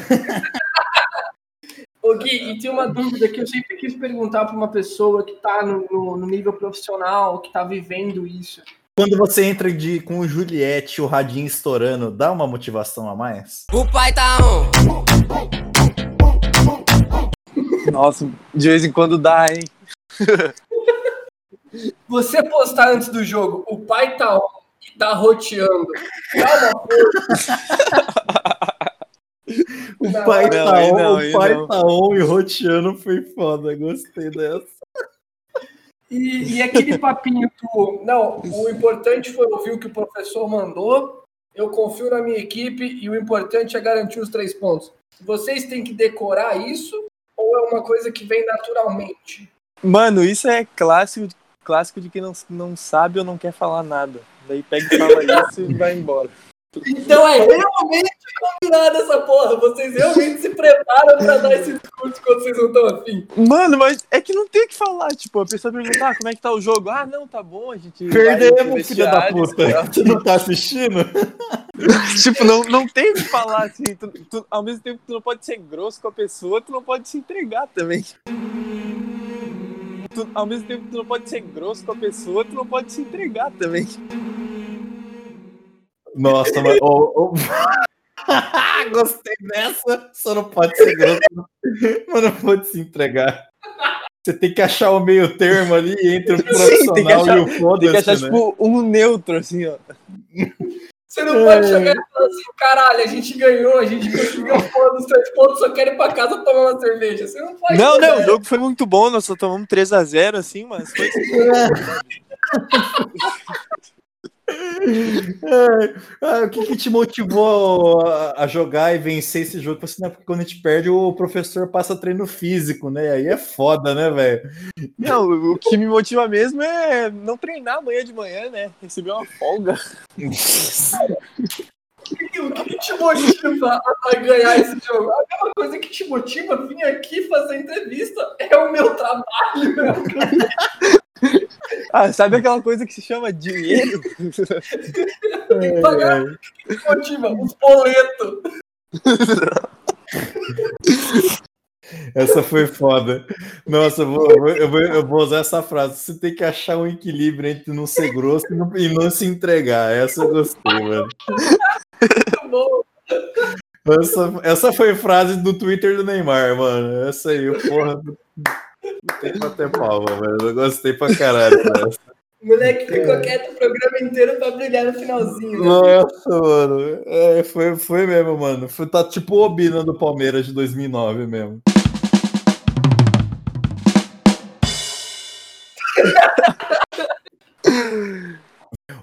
Ô Gui, e tem uma dúvida que eu sempre quis perguntar pra uma pessoa que tá no, no- no nível profissional, que tá vivendo isso. Quando você entra de, com o Juliette, o radinho estourando, dá uma motivação a mais? O pai tá on. Nossa, de vez em quando dá, hein? Você postar antes do jogo, o pai tá on e tá roteando. Força. O Não, pai não, tá on, não, o pai tá on e roteando foi foda, gostei dessa. E, e aquele papinho do. Não, o importante foi ouvir o que o professor mandou. Eu confio na minha equipe e o importante é garantir os três pontos. Vocês têm que decorar isso ou é uma coisa que vem naturalmente? Mano, isso é clássico, clássico de quem não, não sabe ou não quer falar nada. Daí pega e fala isso e vai embora. Então é realmente combinado essa porra. Vocês realmente se preparam pra dar esse discurso quando vocês não estão afim. Mano, mas é que não tem o que falar. Tipo, a pessoa pergunta, ah, como é que tá o jogo? Ah, não, tá bom, a gente. Perdemos, filha da puta. espera. Tu não tá assistindo? tipo, não, não tem o que falar, assim. Tu, tu- ao mesmo tempo que tu não pode ser grosso com a pessoa, tu não pode se entregar também. Tu- ao mesmo tempo que tu não pode ser grosso com a pessoa, tu não pode se entregar também. Nossa, mas. ô, ô. Gostei dessa. Só não pode ser grosso. Mas não pode se entregar. Você tem que achar o meio termo ali entre o Sim, profissional tem que achar, e o tem foda-se, que achar né? tipo, um neutro, assim, ó. Você não pode chegar e falar assim, caralho, a gente ganhou, a gente conseguiu dos três pontos, só quero ir pra casa tomar uma cerveja. Você não pode. Não, não, o jogo foi muito bom, nós só tomamos 3x0, assim, mas foi. Ah, o que, que te motivou a, a jogar e vencer esse jogo? Assim, não, porque quando a gente perde, o professor passa treino físico, né? Aí é foda, né, velho? Não, o que me motiva mesmo é não treinar amanhã de manhã, né? Receber uma folga. O que, te motiva a, a ganhar esse jogo? A mesma coisa que te motiva a vir aqui fazer entrevista é o meu trabalho. Ah, sabe aquela coisa que se chama dinheiro? Tem que pagar. Te motiva? Os boletos. Essa foi foda. Nossa, eu vou, eu vou- eu vou, usar essa frase. Você tem que achar um equilíbrio entre não ser grosso e não, e não se entregar. Essa eu gostei, mano. Essa, essa foi frase do Twitter do Neymar, mano. Essa aí, porra. Não tem pra ter palma, velho. Eu gostei pra caralho dessa. O moleque ficou quieto o programa inteiro pra brilhar no finalzinho. né? Nossa, mano. É, foi, foi mesmo, mano. Foi, tá tipo o Obina do Palmeiras de 2009 mesmo.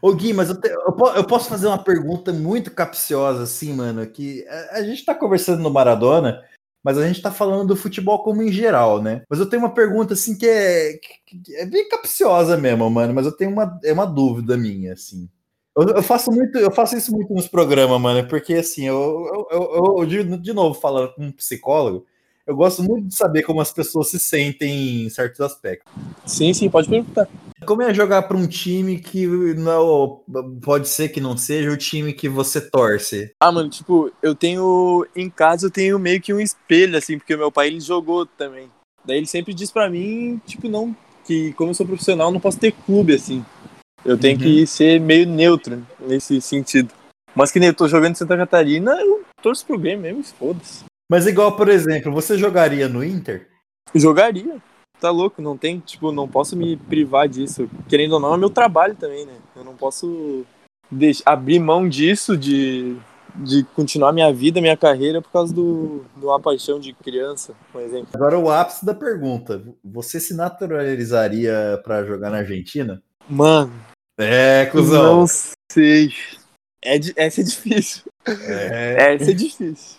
Ô Gui, mas eu, te- eu eu posso fazer uma pergunta muito capciosa, assim, mano, que a, a gente tá conversando no Maradona, mas a gente tá falando do futebol como em geral, né? Mas eu tenho uma pergunta, assim, que é, que- é bem capciosa mesmo, mano, mas eu tenho uma, é uma dúvida minha, assim. Eu, eu faço muito, eu faço isso muito nos programas, mano, porque assim, eu, eu, eu- eu- de novo, falando com um psicólogo, eu gosto muito de saber como as pessoas se sentem em certos aspectos. Sim, sim, pode perguntar. Como é jogar para um time que não pode ser que não seja o time que você torce? Ah, mano, tipo, eu tenho. Em casa eu tenho meio que um espelho, assim, porque o meu pai ele jogou também. Daí ele sempre diz pra mim, tipo, não. Que como eu sou profissional, eu não posso ter clube, assim. Eu tenho que ser meio neutro nesse sentido. Mas que nem eu tô jogando em Santa Catarina, eu torço pro Grêmio mesmo, foda-se. Mas igual, por exemplo, você jogaria no Inter? Jogaria. Tá louco, não tem, tipo, não posso me privar disso. Querendo ou não, é meu trabalho também, né? Eu não posso deix- abrir mão disso, de, de continuar minha vida, minha carreira, por causa do, de uma paixão de criança, por exemplo. Agora o ápice da pergunta: você se naturalizaria para jogar na Argentina? Mano. É, cuzão. Não sei. É, essa é difícil. É. Essa é difícil.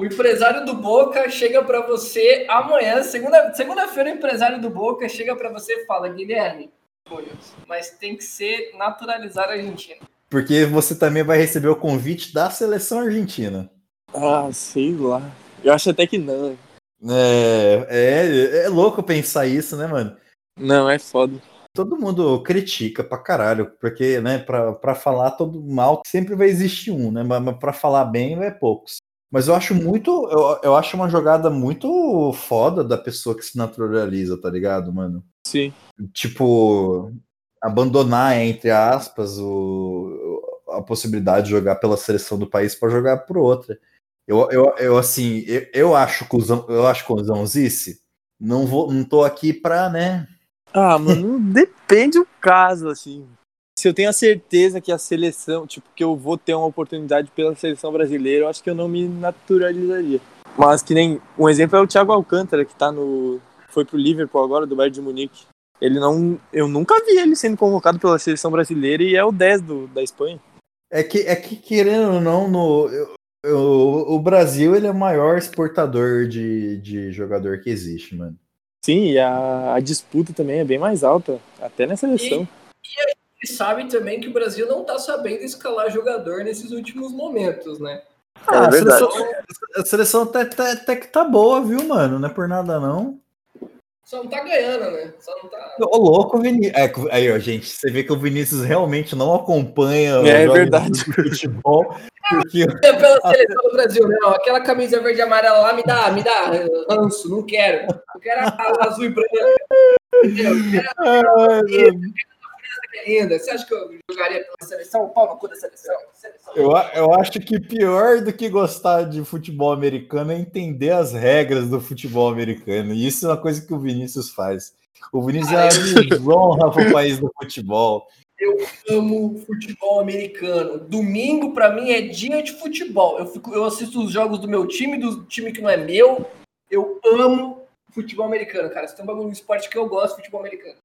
O empresário do Boca chega pra você amanhã, segunda- segunda-feira, o empresário do Boca chega pra você e fala: Guilherme, mas tem que ser naturalizar a Argentina. Porque você também vai receber o convite da seleção argentina. Ah, sei lá. Eu acho até que não. É, é, é louco pensar isso, né, mano? Não, é foda. Todo mundo critica pra caralho, porque, né, pra, pra falar todo mal sempre vai existir um, né? Mas mas pra falar bem é poucos. Mas eu acho muito, eu, eu acho uma jogada muito foda da pessoa que se naturaliza, tá ligado, mano? Sim. Tipo, abandonar, entre aspas, o, a possibilidade de jogar pela seleção do país pra jogar por outra. Eu, eu, eu assim, eu, eu acho cuzão, eu acho cuzãozice. Não vou, não tô aqui pra, né? Ah, mano, depende do caso, assim. Se eu tenho a certeza que a seleção, tipo, que eu vou ter uma oportunidade pela seleção brasileira, eu acho que eu não me naturalizaria. Mas que nem. Um exemplo é o Thiago Alcântara, que tá no. Foi pro Liverpool agora, do Bayern de Munique. Ele não. Eu nunca vi ele sendo convocado pela seleção brasileira e é o 10 do, da Espanha. É que, é que querendo ou não, no, eu- eu- o Brasil ele é o maior exportador de, de jogador que existe, mano. Sim, e a, a disputa também é bem mais alta, até na seleção. E sabe também que o Brasil não tá sabendo escalar jogador nesses últimos momentos, né? Ah, a É verdade. seleção, a seleção até, até- até que tá boa, viu, mano? Não é por nada, não. Só não tá ganhando, né? Só não tá. Ô, louco, Vinícius. aí, ó, gente, você vê que o Vinícius realmente não acompanha É jogos verdade. de futebol. Porque É pela seleção do Brasil, não. Aquela camisa verde e amarela lá me dá, me dá ranço, não quero. Eu quero a azul e branca. Entendeu? Eu quero a que é linda. Você acha que eu jogaria pela seleção? Pau no cu da seleção? Seleção. eu, eu acho que pior do que gostar de futebol americano é entender as regras do futebol americano. E isso é uma coisa que o Vinícius faz. O Vinícius é uma desonra pro país do futebol. Eu amo futebol americano. Domingo, pra mim, é dia de futebol. Eu, fico, eu assisto os jogos do meu time, do time que não é meu. Eu amo futebol americano, cara. Se tem um bagulho de esporte que eu gosto, futebol americano.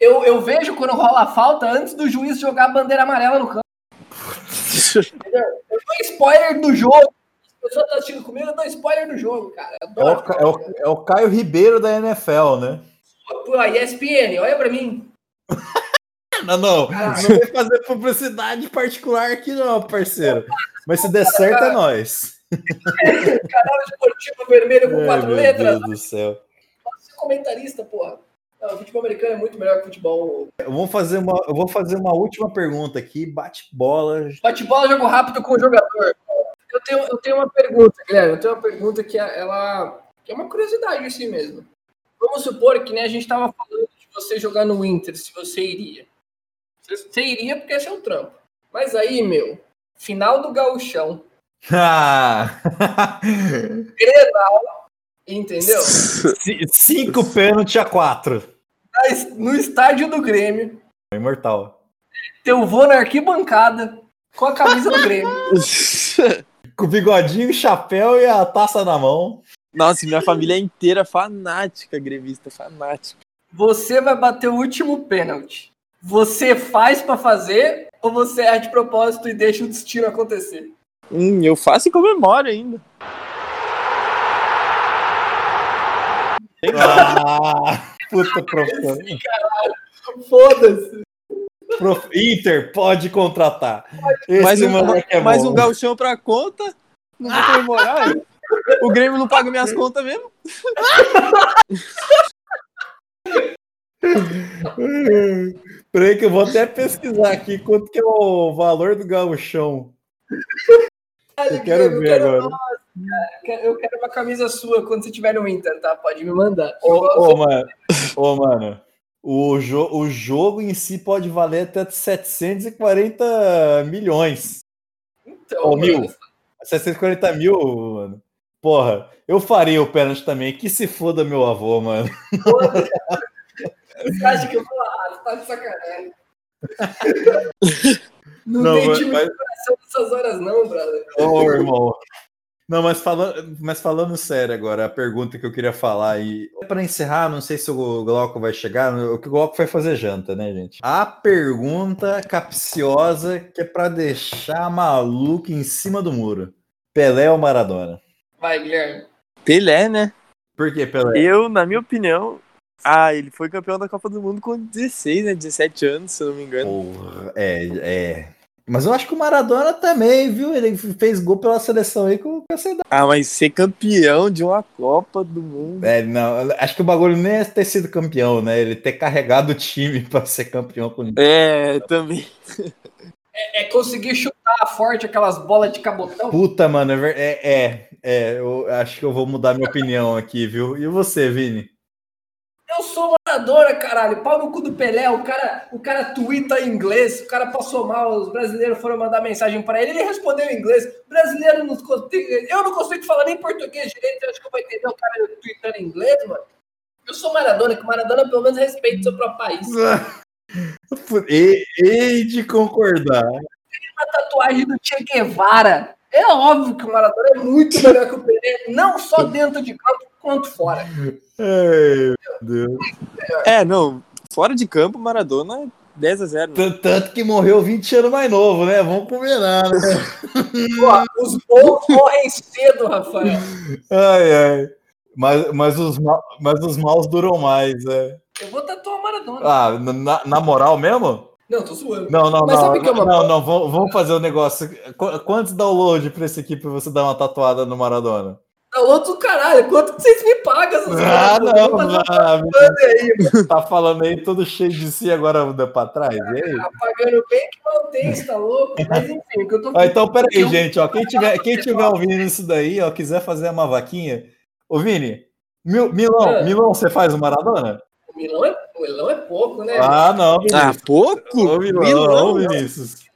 Eu, eu vejo quando rola a falta antes do juiz jogar a bandeira amarela no campo. Entendeu? Eu dou spoiler do jogo. A pessoa tá assistindo comigo, eu dou spoiler do jogo, cara. É o, é o- é o Caio Ribeiro da NFL, né? Pô, a ESPN, olha pra mim. Não, não. Não vem fazer publicidade particular aqui, não, parceiro. Mas se der certo, é nós. Canal esportivo vermelho com Ai, quatro meu letras. Deus do céu. Você é comentarista, porra. Não, o futebol americano é muito melhor que o futebol. Eu vou fazer uma, eu vou fazer uma última pergunta aqui. Bate bola. Bate bola, jogo rápido com o jogador. Eu tenho, eu tenho uma pergunta, Guilherme. Eu tenho uma pergunta que é- ela que é uma curiosidade assim mesmo. Vamos supor que né, a gente estava falando de você jogar no Inter, se você iria. Você, você iria porque esse é o trampo. Mas aí, meu, final do gauchão, Ah, Grenal, entendeu? c- cinco pênalti a quatro. Mas No estádio do Grêmio, Imortal. teu vô na arquibancada com a camisa do Grêmio. Com o bigodinho, chapéu e a taça na mão. Nossa, minha família é inteira fanática, gremista, fanática. Você vai bater o último pênalti. Você faz pra fazer ou você erra de propósito e deixa o destino acontecer? Hum, eu faço e comemoro ainda. Ah, puta profissional. Caralho, foda-se. Prof- Inter, pode contratar. Esse mais um, é mais bom. um galchão pra conta. Não vou comemorar. o Grêmio não paga minhas contas mesmo. Peraí que eu vou até pesquisar aqui quanto que é o valor do gauchão. Eu quero ver agora. Cara, eu quero- uma camisa sua quando você estiver no Inter, tá? Pode me mandar. Ô, ô, mano, ô, mano, o, jo o jogo em si pode valer até 740 milhões. Então, Ou mano, mil. 740 mil, mano. Porra, eu faria o pênalti também. Que se foda meu avô, mano. Você acha que eu vou lá? Você tá de sacanagem. Não, Não, tem time mas- de coração nessas horas, não, brother. Ô, irmão. Não, mas falando, mas falando sério agora, a pergunta que eu queria falar aí. Para encerrar, não sei se o Glauco vai chegar, o que o Glauco vai fazer janta, né, gente? A pergunta capciosa que é para deixar maluco em cima do muro. Pelé ou Maradona? Vai, Guilherme. Pelé, né? Por que Pelé? Eu, na minha opinião. Ah, ele foi campeão da Copa do Mundo com 16, né? 17 anos, se eu não me engano. Porra, é, é. Mas eu acho que o Maradona também, viu? Ele fez gol pela seleção aí com essa idade. Ah, mas ser campeão de uma Copa do Mundo. É, não, acho que o bagulho nem é ter sido campeão, né? Ele ter carregado o time pra ser campeão com É, também. É, é conseguir chutar forte aquelas bolas de cabotão. Puta, mano, é, é, é, é, eu acho que eu vou mudar minha opinião aqui, viu? E você, Vini? Eu sou Maradona, caralho. Pau no cu do Pelé. O cara, o cara twitta em inglês. O cara passou mal. Os brasileiros foram mandar mensagem pra ele. Ele respondeu em inglês. Brasileiro não consegue. Eu não consigo falar nem português direito. Eu acho que eu vou entender o cara tweetando em inglês, mano. Eu sou Maradona, que Maradona pelo menos respeita o seu próprio país. Hei de concordar. Uma tatuagem do Che Guevara. É óbvio que o Maradona é muito melhor que o Pelé, não só dentro de campo quanto fora. Deus. É, não. Fora de campo, Maradona 10 a 0. T- Tanto que morreu 20 anos mais novo, né? Vamos combinar, né? Pô, os bons morrem cedo, Rafael. Ai, ai. Mas, mas, os, ma- mas os maus duram mais, é. Eu vou tatuar o Maradona. Ah, na, na moral mesmo? Não, tô zoando. Não, não, Mas não. sabe o que é uma Não, não, vamos, fazer um negócio. Qu- Quantos download pra esse aqui pra você dar uma tatuada no Maradona? Tá louco do caralho. Quanto que vocês me pagam essas Ah, coisas? não, ah, uma banda aí, mano. Tá falando aí todo cheio de si agora anda pra trás? E aí? Tá pagando bem que mantém, você tá louco? Mas enfim, o que eu tô Ah, então, peraí, Eu- gente, ó. Quem tiver, quem tiver ouvindo isso daí, ó, quiser fazer uma vaquinha. Ô, Vini, Mil- Milão, Ah. Milão, você faz o Maradona? O Milão é, o Milão é pouco, né? Ah, não, Vinícius. Ah, pouco? Ô, Milão, Milão, não. Vinícius.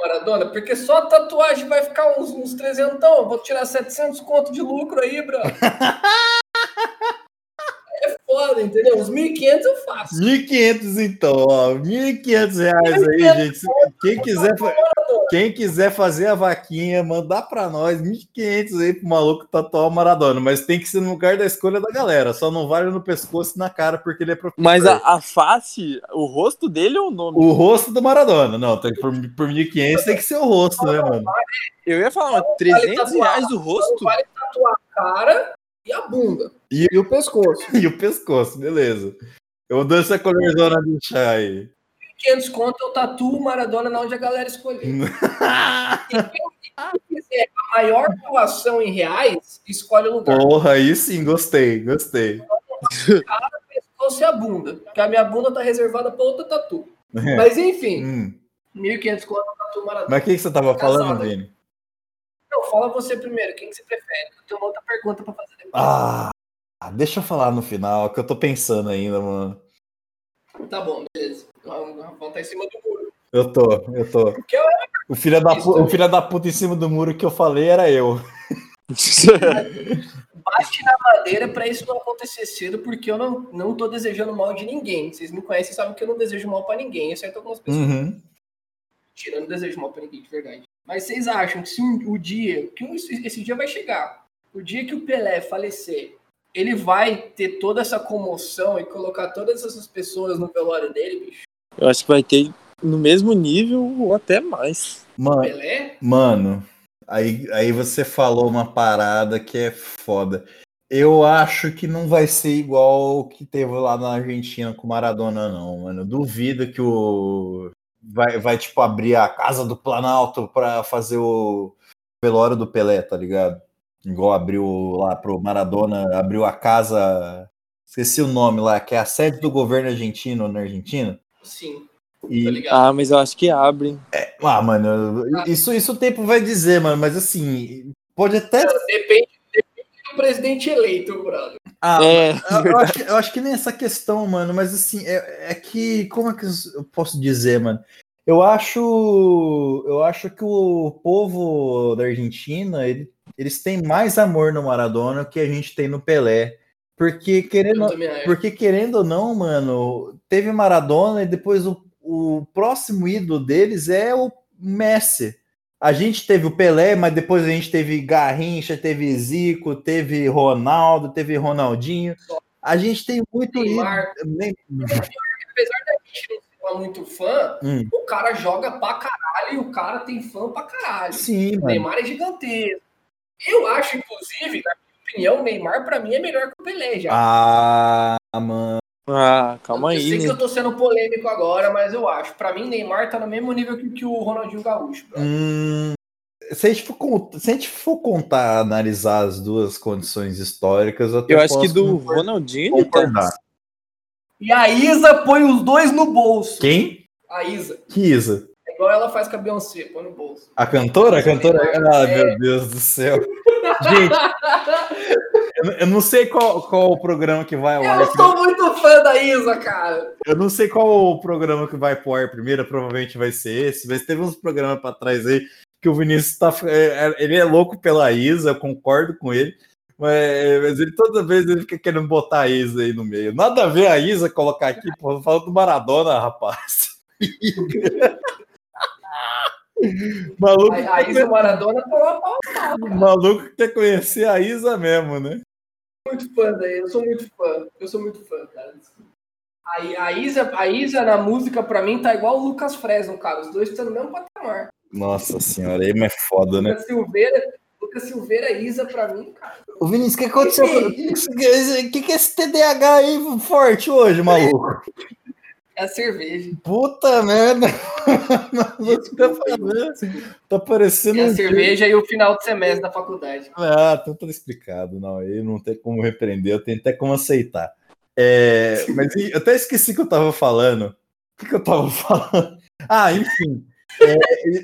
Maradona, porque só a tatuagem vai ficar uns, uns 300. Eu vou tirar 700 conto de lucro aí, bro. É foda, entendeu? Uns 1.500 eu faço. 1.500 então, ó. 1.500 reais aí, gente. Quem quiser, quem quiser fazer a vaquinha, mandar pra nós 1.500 aí pro maluco tatuar o Maradona. Mas tem que ser no lugar da escolha da galera. Só não vale no pescoço e na cara, porque ele é professor. Mas a, a face, o rosto dele ou o nome? O rosto do Maradona. Não, tem, por, por 1.500 tem que ser o rosto, né, mano? Eu ia falar, mas Vale 300 tatuar, reais o rosto? Vale tatuar a cara e a bunda. E, E o pescoço. e o pescoço, beleza. Eu dou essa colorzona de chá aí. 500 conto eu tatuo o Maradona na onde a galera escolher. e quem, quem quiser a maior doação em reais, escolhe o lugar. Porra, aí sim, gostei, gostei. Cara, pescoço e a bunda. Porque a minha bunda tá reservada pra outra tatu. Mas enfim, Hum. 1.500 conto o Maradona. Mas o que, que você tava falando. Vini? Não, fala você primeiro. Quem que você prefere? Eu tenho uma outra pergunta pra fazer depois. Ah, deixa eu falar no final, que eu tô pensando ainda, mano. Tá bom, beleza. Vamos tá em cima do muro. Eu tô, eu tô. Eu O filho, da, o também. filho da puta em cima do muro que eu falei era eu. bate na madeira pra isso não acontecer cedo, porque eu não, não tô desejando mal de ninguém. Vocês me conhecem, sabem que eu não desejo mal pra ninguém, exceto algumas pessoas. Uhum. Não desejo mal pra ninguém, de verdade. Mas vocês acham que se um- o dia, que esse dia vai chegar, o dia que o Pelé falecer, ele vai ter toda essa comoção e colocar todas essas pessoas no velório dele, bicho? Eu acho que vai ter no mesmo nível ou até mais. Mano, Pelé? mano aí, aí você falou uma parada que é foda. Eu acho que não vai ser igual o que teve lá na Argentina com o Maradona, não, mano. Duvido que o. Vai, vai, tipo, abrir a casa do Planalto pra fazer o velório do Pelé, tá ligado? Igual abriu lá pro Maradona, abriu a casa. Esqueci o nome lá, que é a sede do governo argentino na Argentina. Sim, E, tá ligado? Ah, mas eu acho que abrem. ah, mano, isso, isso o tempo vai dizer, mano, mas assim, pode até. Depende, depende do presidente eleito, brother. Ah, É, eu, eu acho que, eu acho que nem essa questão, mano, mas assim, é, é que. Como é que eu posso dizer, mano? Eu acho. Eu acho que o povo da Argentina, ele- eles têm mais amor no Maradona que a gente tem no Pelé. Porque querendo, porque querendo ou não, mano, teve Maradona e depois o, o próximo ídolo deles é o Messi. A gente teve o Pelé, mas depois a gente teve Garrincha, teve Zico, teve Ronaldo, teve Ronaldinho. A gente tem muito Neymar. ídolo. Apesar da gente não ser muito fã, Hum. o cara joga pra caralho e o cara tem fã pra caralho. Sim, O mano. Neymar é gigantesco. Eu acho, inclusive, na opinião, o Neymar pra mim é melhor que o Pelé já. Ah, mano. Ah, calma eu aí, sei que né? eu tô sendo polêmico agora, mas eu acho. Pra mim, Neymar tá no mesmo nível que, que o Ronaldinho Gaúcho. Hum, se, a gente for, se a gente for contar, analisar as duas condições históricas, eu, Eu acho que do Ronaldinho tá. E a Isa põe os dois no bolso. Quem? A Isa. Que Isa? É igual ela faz com a Beyoncé, põe no bolso. A cantora? A cantora? Ah, É. meu Deus do céu. Gente, eu, eu não sei qual, qual o programa que vai ao ar. Eu sou muito fã da Isa, cara. Eu não sei qual o programa que vai pro ar primeiro, provavelmente vai ser esse, mas teve uns programas pra trás aí que o Vinícius tá. é, é, Ele é louco pela Isa, eu concordo com ele. Mas, mas ele toda vez ele fica querendo botar a Isa aí no meio. Nada a ver a Isa colocar aqui, pô, falando do Maradona, rapaz. Maluco, A, a Isa Maradona tá lá pau a pau, cara. maluco quer conhecer a Isa mesmo, né? muito fã daí, eu sou muito fã. Eu sou muito fã, cara. A, a, Isa, a Isa na música, pra mim, tá igual o Lucas Fresno, cara. Os dois estão no mesmo patamar. Nossa senhora, aí é foda, né? Lucas Silveira, Lucas Silveira e Isa, pra mim, cara. Ô Vinícius, o que aconteceu? O que, que, que é esse TDAH aí forte hoje, maluco? É a cerveja. Puta merda! Maluco, tá, fazendo? tá parecendo. É a um- cerveja e o final de semestre da faculdade. Ah, tá tudo explicado. Não, aí não tem como repreender, eu tenho até como aceitar. É, mas eu até esqueci o que eu tava falando. O que, que eu tava falando? Ah, enfim. É,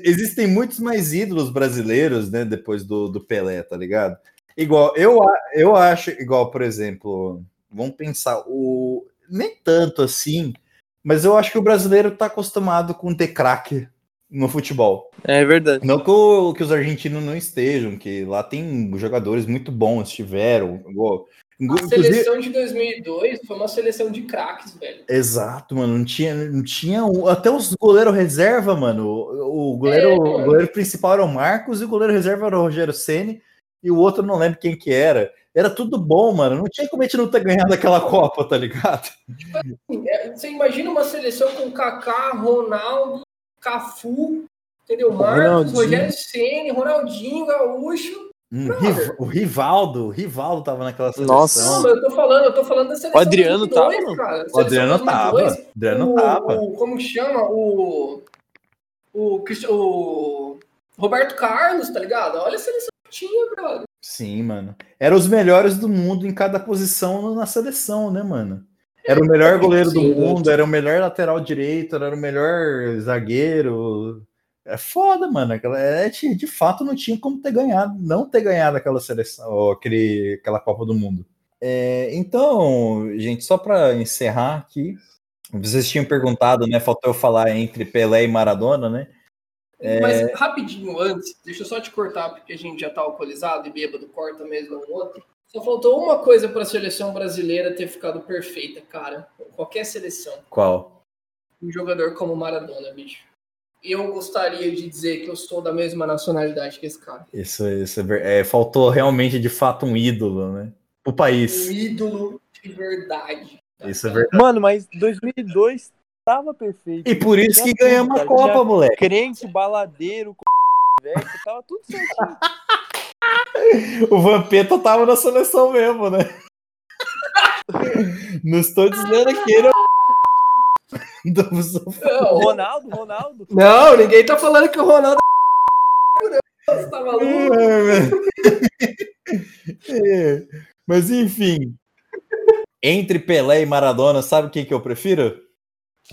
existem muitos mais ídolos brasileiros, né, depois do, do Pelé, tá ligado? Igual, eu, eu acho, igual, por exemplo, vamos pensar, o nem tanto assim, mas eu acho que o brasileiro tá acostumado com ter craque no futebol. É verdade. Não que, o- que os argentinos não estejam, que lá tem jogadores muito bons, tiveram. igual- A Inclusive- seleção de 2002 foi uma seleção de craques, velho. Exato, mano. Não tinha, não tinha o- até os goleiro reserva, mano. O, o goleiro, É, o goleiro principal era o Marcos e o goleiro reserva era o Rogério Ceni e o outro não lembro quem que era. Era tudo bom, mano. Não tinha como a gente não ter ganhado aquela Copa, tá ligado? É, Você imagina uma seleção com Kaká, Ronaldo, Cafu, entendeu? Marcos, Ronaldinho. Rogério Ceni, Ronaldinho, Gaúcho. Hum, o Rivaldo, o Rivaldo tava naquela seleção. Nossa. Não, mas eu tô falando, eu tô falando da seleção O Adriano 2002, tava, cara. O Adriano tava. 2002, O Adriano o, tava. o- como chama? O, o, o Roberto Carlos, tá ligado? Olha a seleção que tinha, brother. Sim, mano. Eram os melhores do mundo em cada posição na seleção, né, mano? Era o melhor goleiro do Sim. mundo, era o melhor lateral direito, era o melhor zagueiro. É foda, mano. Aquela, é, de fato não tinha como ter ganhado, não ter ganhado aquela seleção, ou aquele, aquela Copa do Mundo. É, então, gente, só para encerrar aqui, vocês tinham perguntado, né? Faltou eu falar entre Pelé e Maradona, né? É. Mas rapidinho antes, deixa eu só te cortar, porque a gente já tá alcoolizado e bêbado, corta mesmo um outro. Só faltou uma coisa para a seleção brasileira ter ficado perfeita, cara. Qualquer seleção. Qual? Um jogador como Maradona, bicho. Eu gostaria de dizer que eu sou da mesma nacionalidade que esse cara. Isso, isso é, é, faltou realmente de fato um ídolo, né? O país. Um ídolo de verdade. Isso é verdade. Mano, mas 2002 tava perfeito. E por isso que ganhamos a. Copa, Tinha moleque. Crente, baladeiro, velho, tava tudo certinho. O Vampeta tava na seleção mesmo, né? Não estou dizendo que ele é o- Ronaldo, Ronaldo. não, ninguém tá falando que o Ronaldo é. Você tá maluco? É, Mas enfim. Entre Pelé e Maradona, sabe quem que eu prefiro?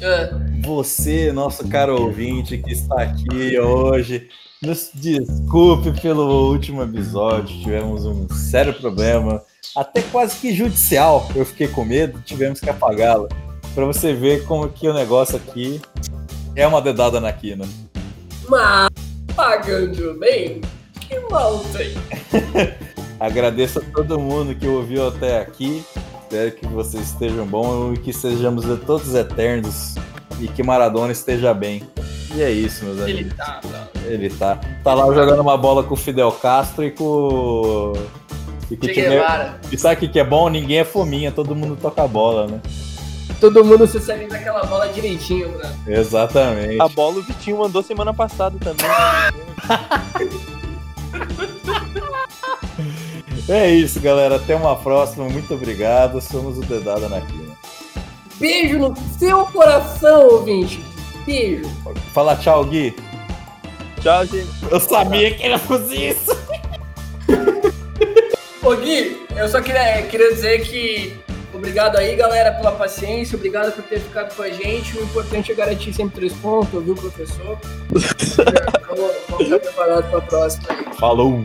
É. Você, nosso caro ouvinte que está aqui hoje, nos desculpe pelo último episódio. Tivemos um sério problema, até quase que judicial. Eu fiquei com medo, tivemos que apagá-la. Para você ver como que o negócio aqui é uma dedada na quina. Mas, pagando bem, que mal tem? Agradeço a todo mundo que ouviu até aqui. Espero que vocês estejam bons e que sejamos todos eternos e que Maradona esteja bem. E é isso, meus amigos. Ele tá, tá. Ele tá. Tá lá jogando uma bola com o Fidel Castro e com. E, com o Che time- Guevara. e sabe o que que é bom? Ninguém é fominha, todo mundo toca a bola, né? Todo mundo se serve daquela bola direitinho, mano. Exatamente. A bola o Vitinho mandou semana passada também. É isso, galera. Até uma próxima. Muito obrigado. Somos o Dedada na Quina. Beijo no seu coração, ouvinte. Beijo. Fala tchau, Gui. Tchau, gente. Eu sabia que ele ia fazer isso. Ô Gui, eu só queria, queria dizer que obrigado aí, galera, pela paciência, obrigado por ter ficado com a gente. O importante é garantir sempre três pontos, viu, professor? vamos, vamos estar preparados para a próxima aí. Falou.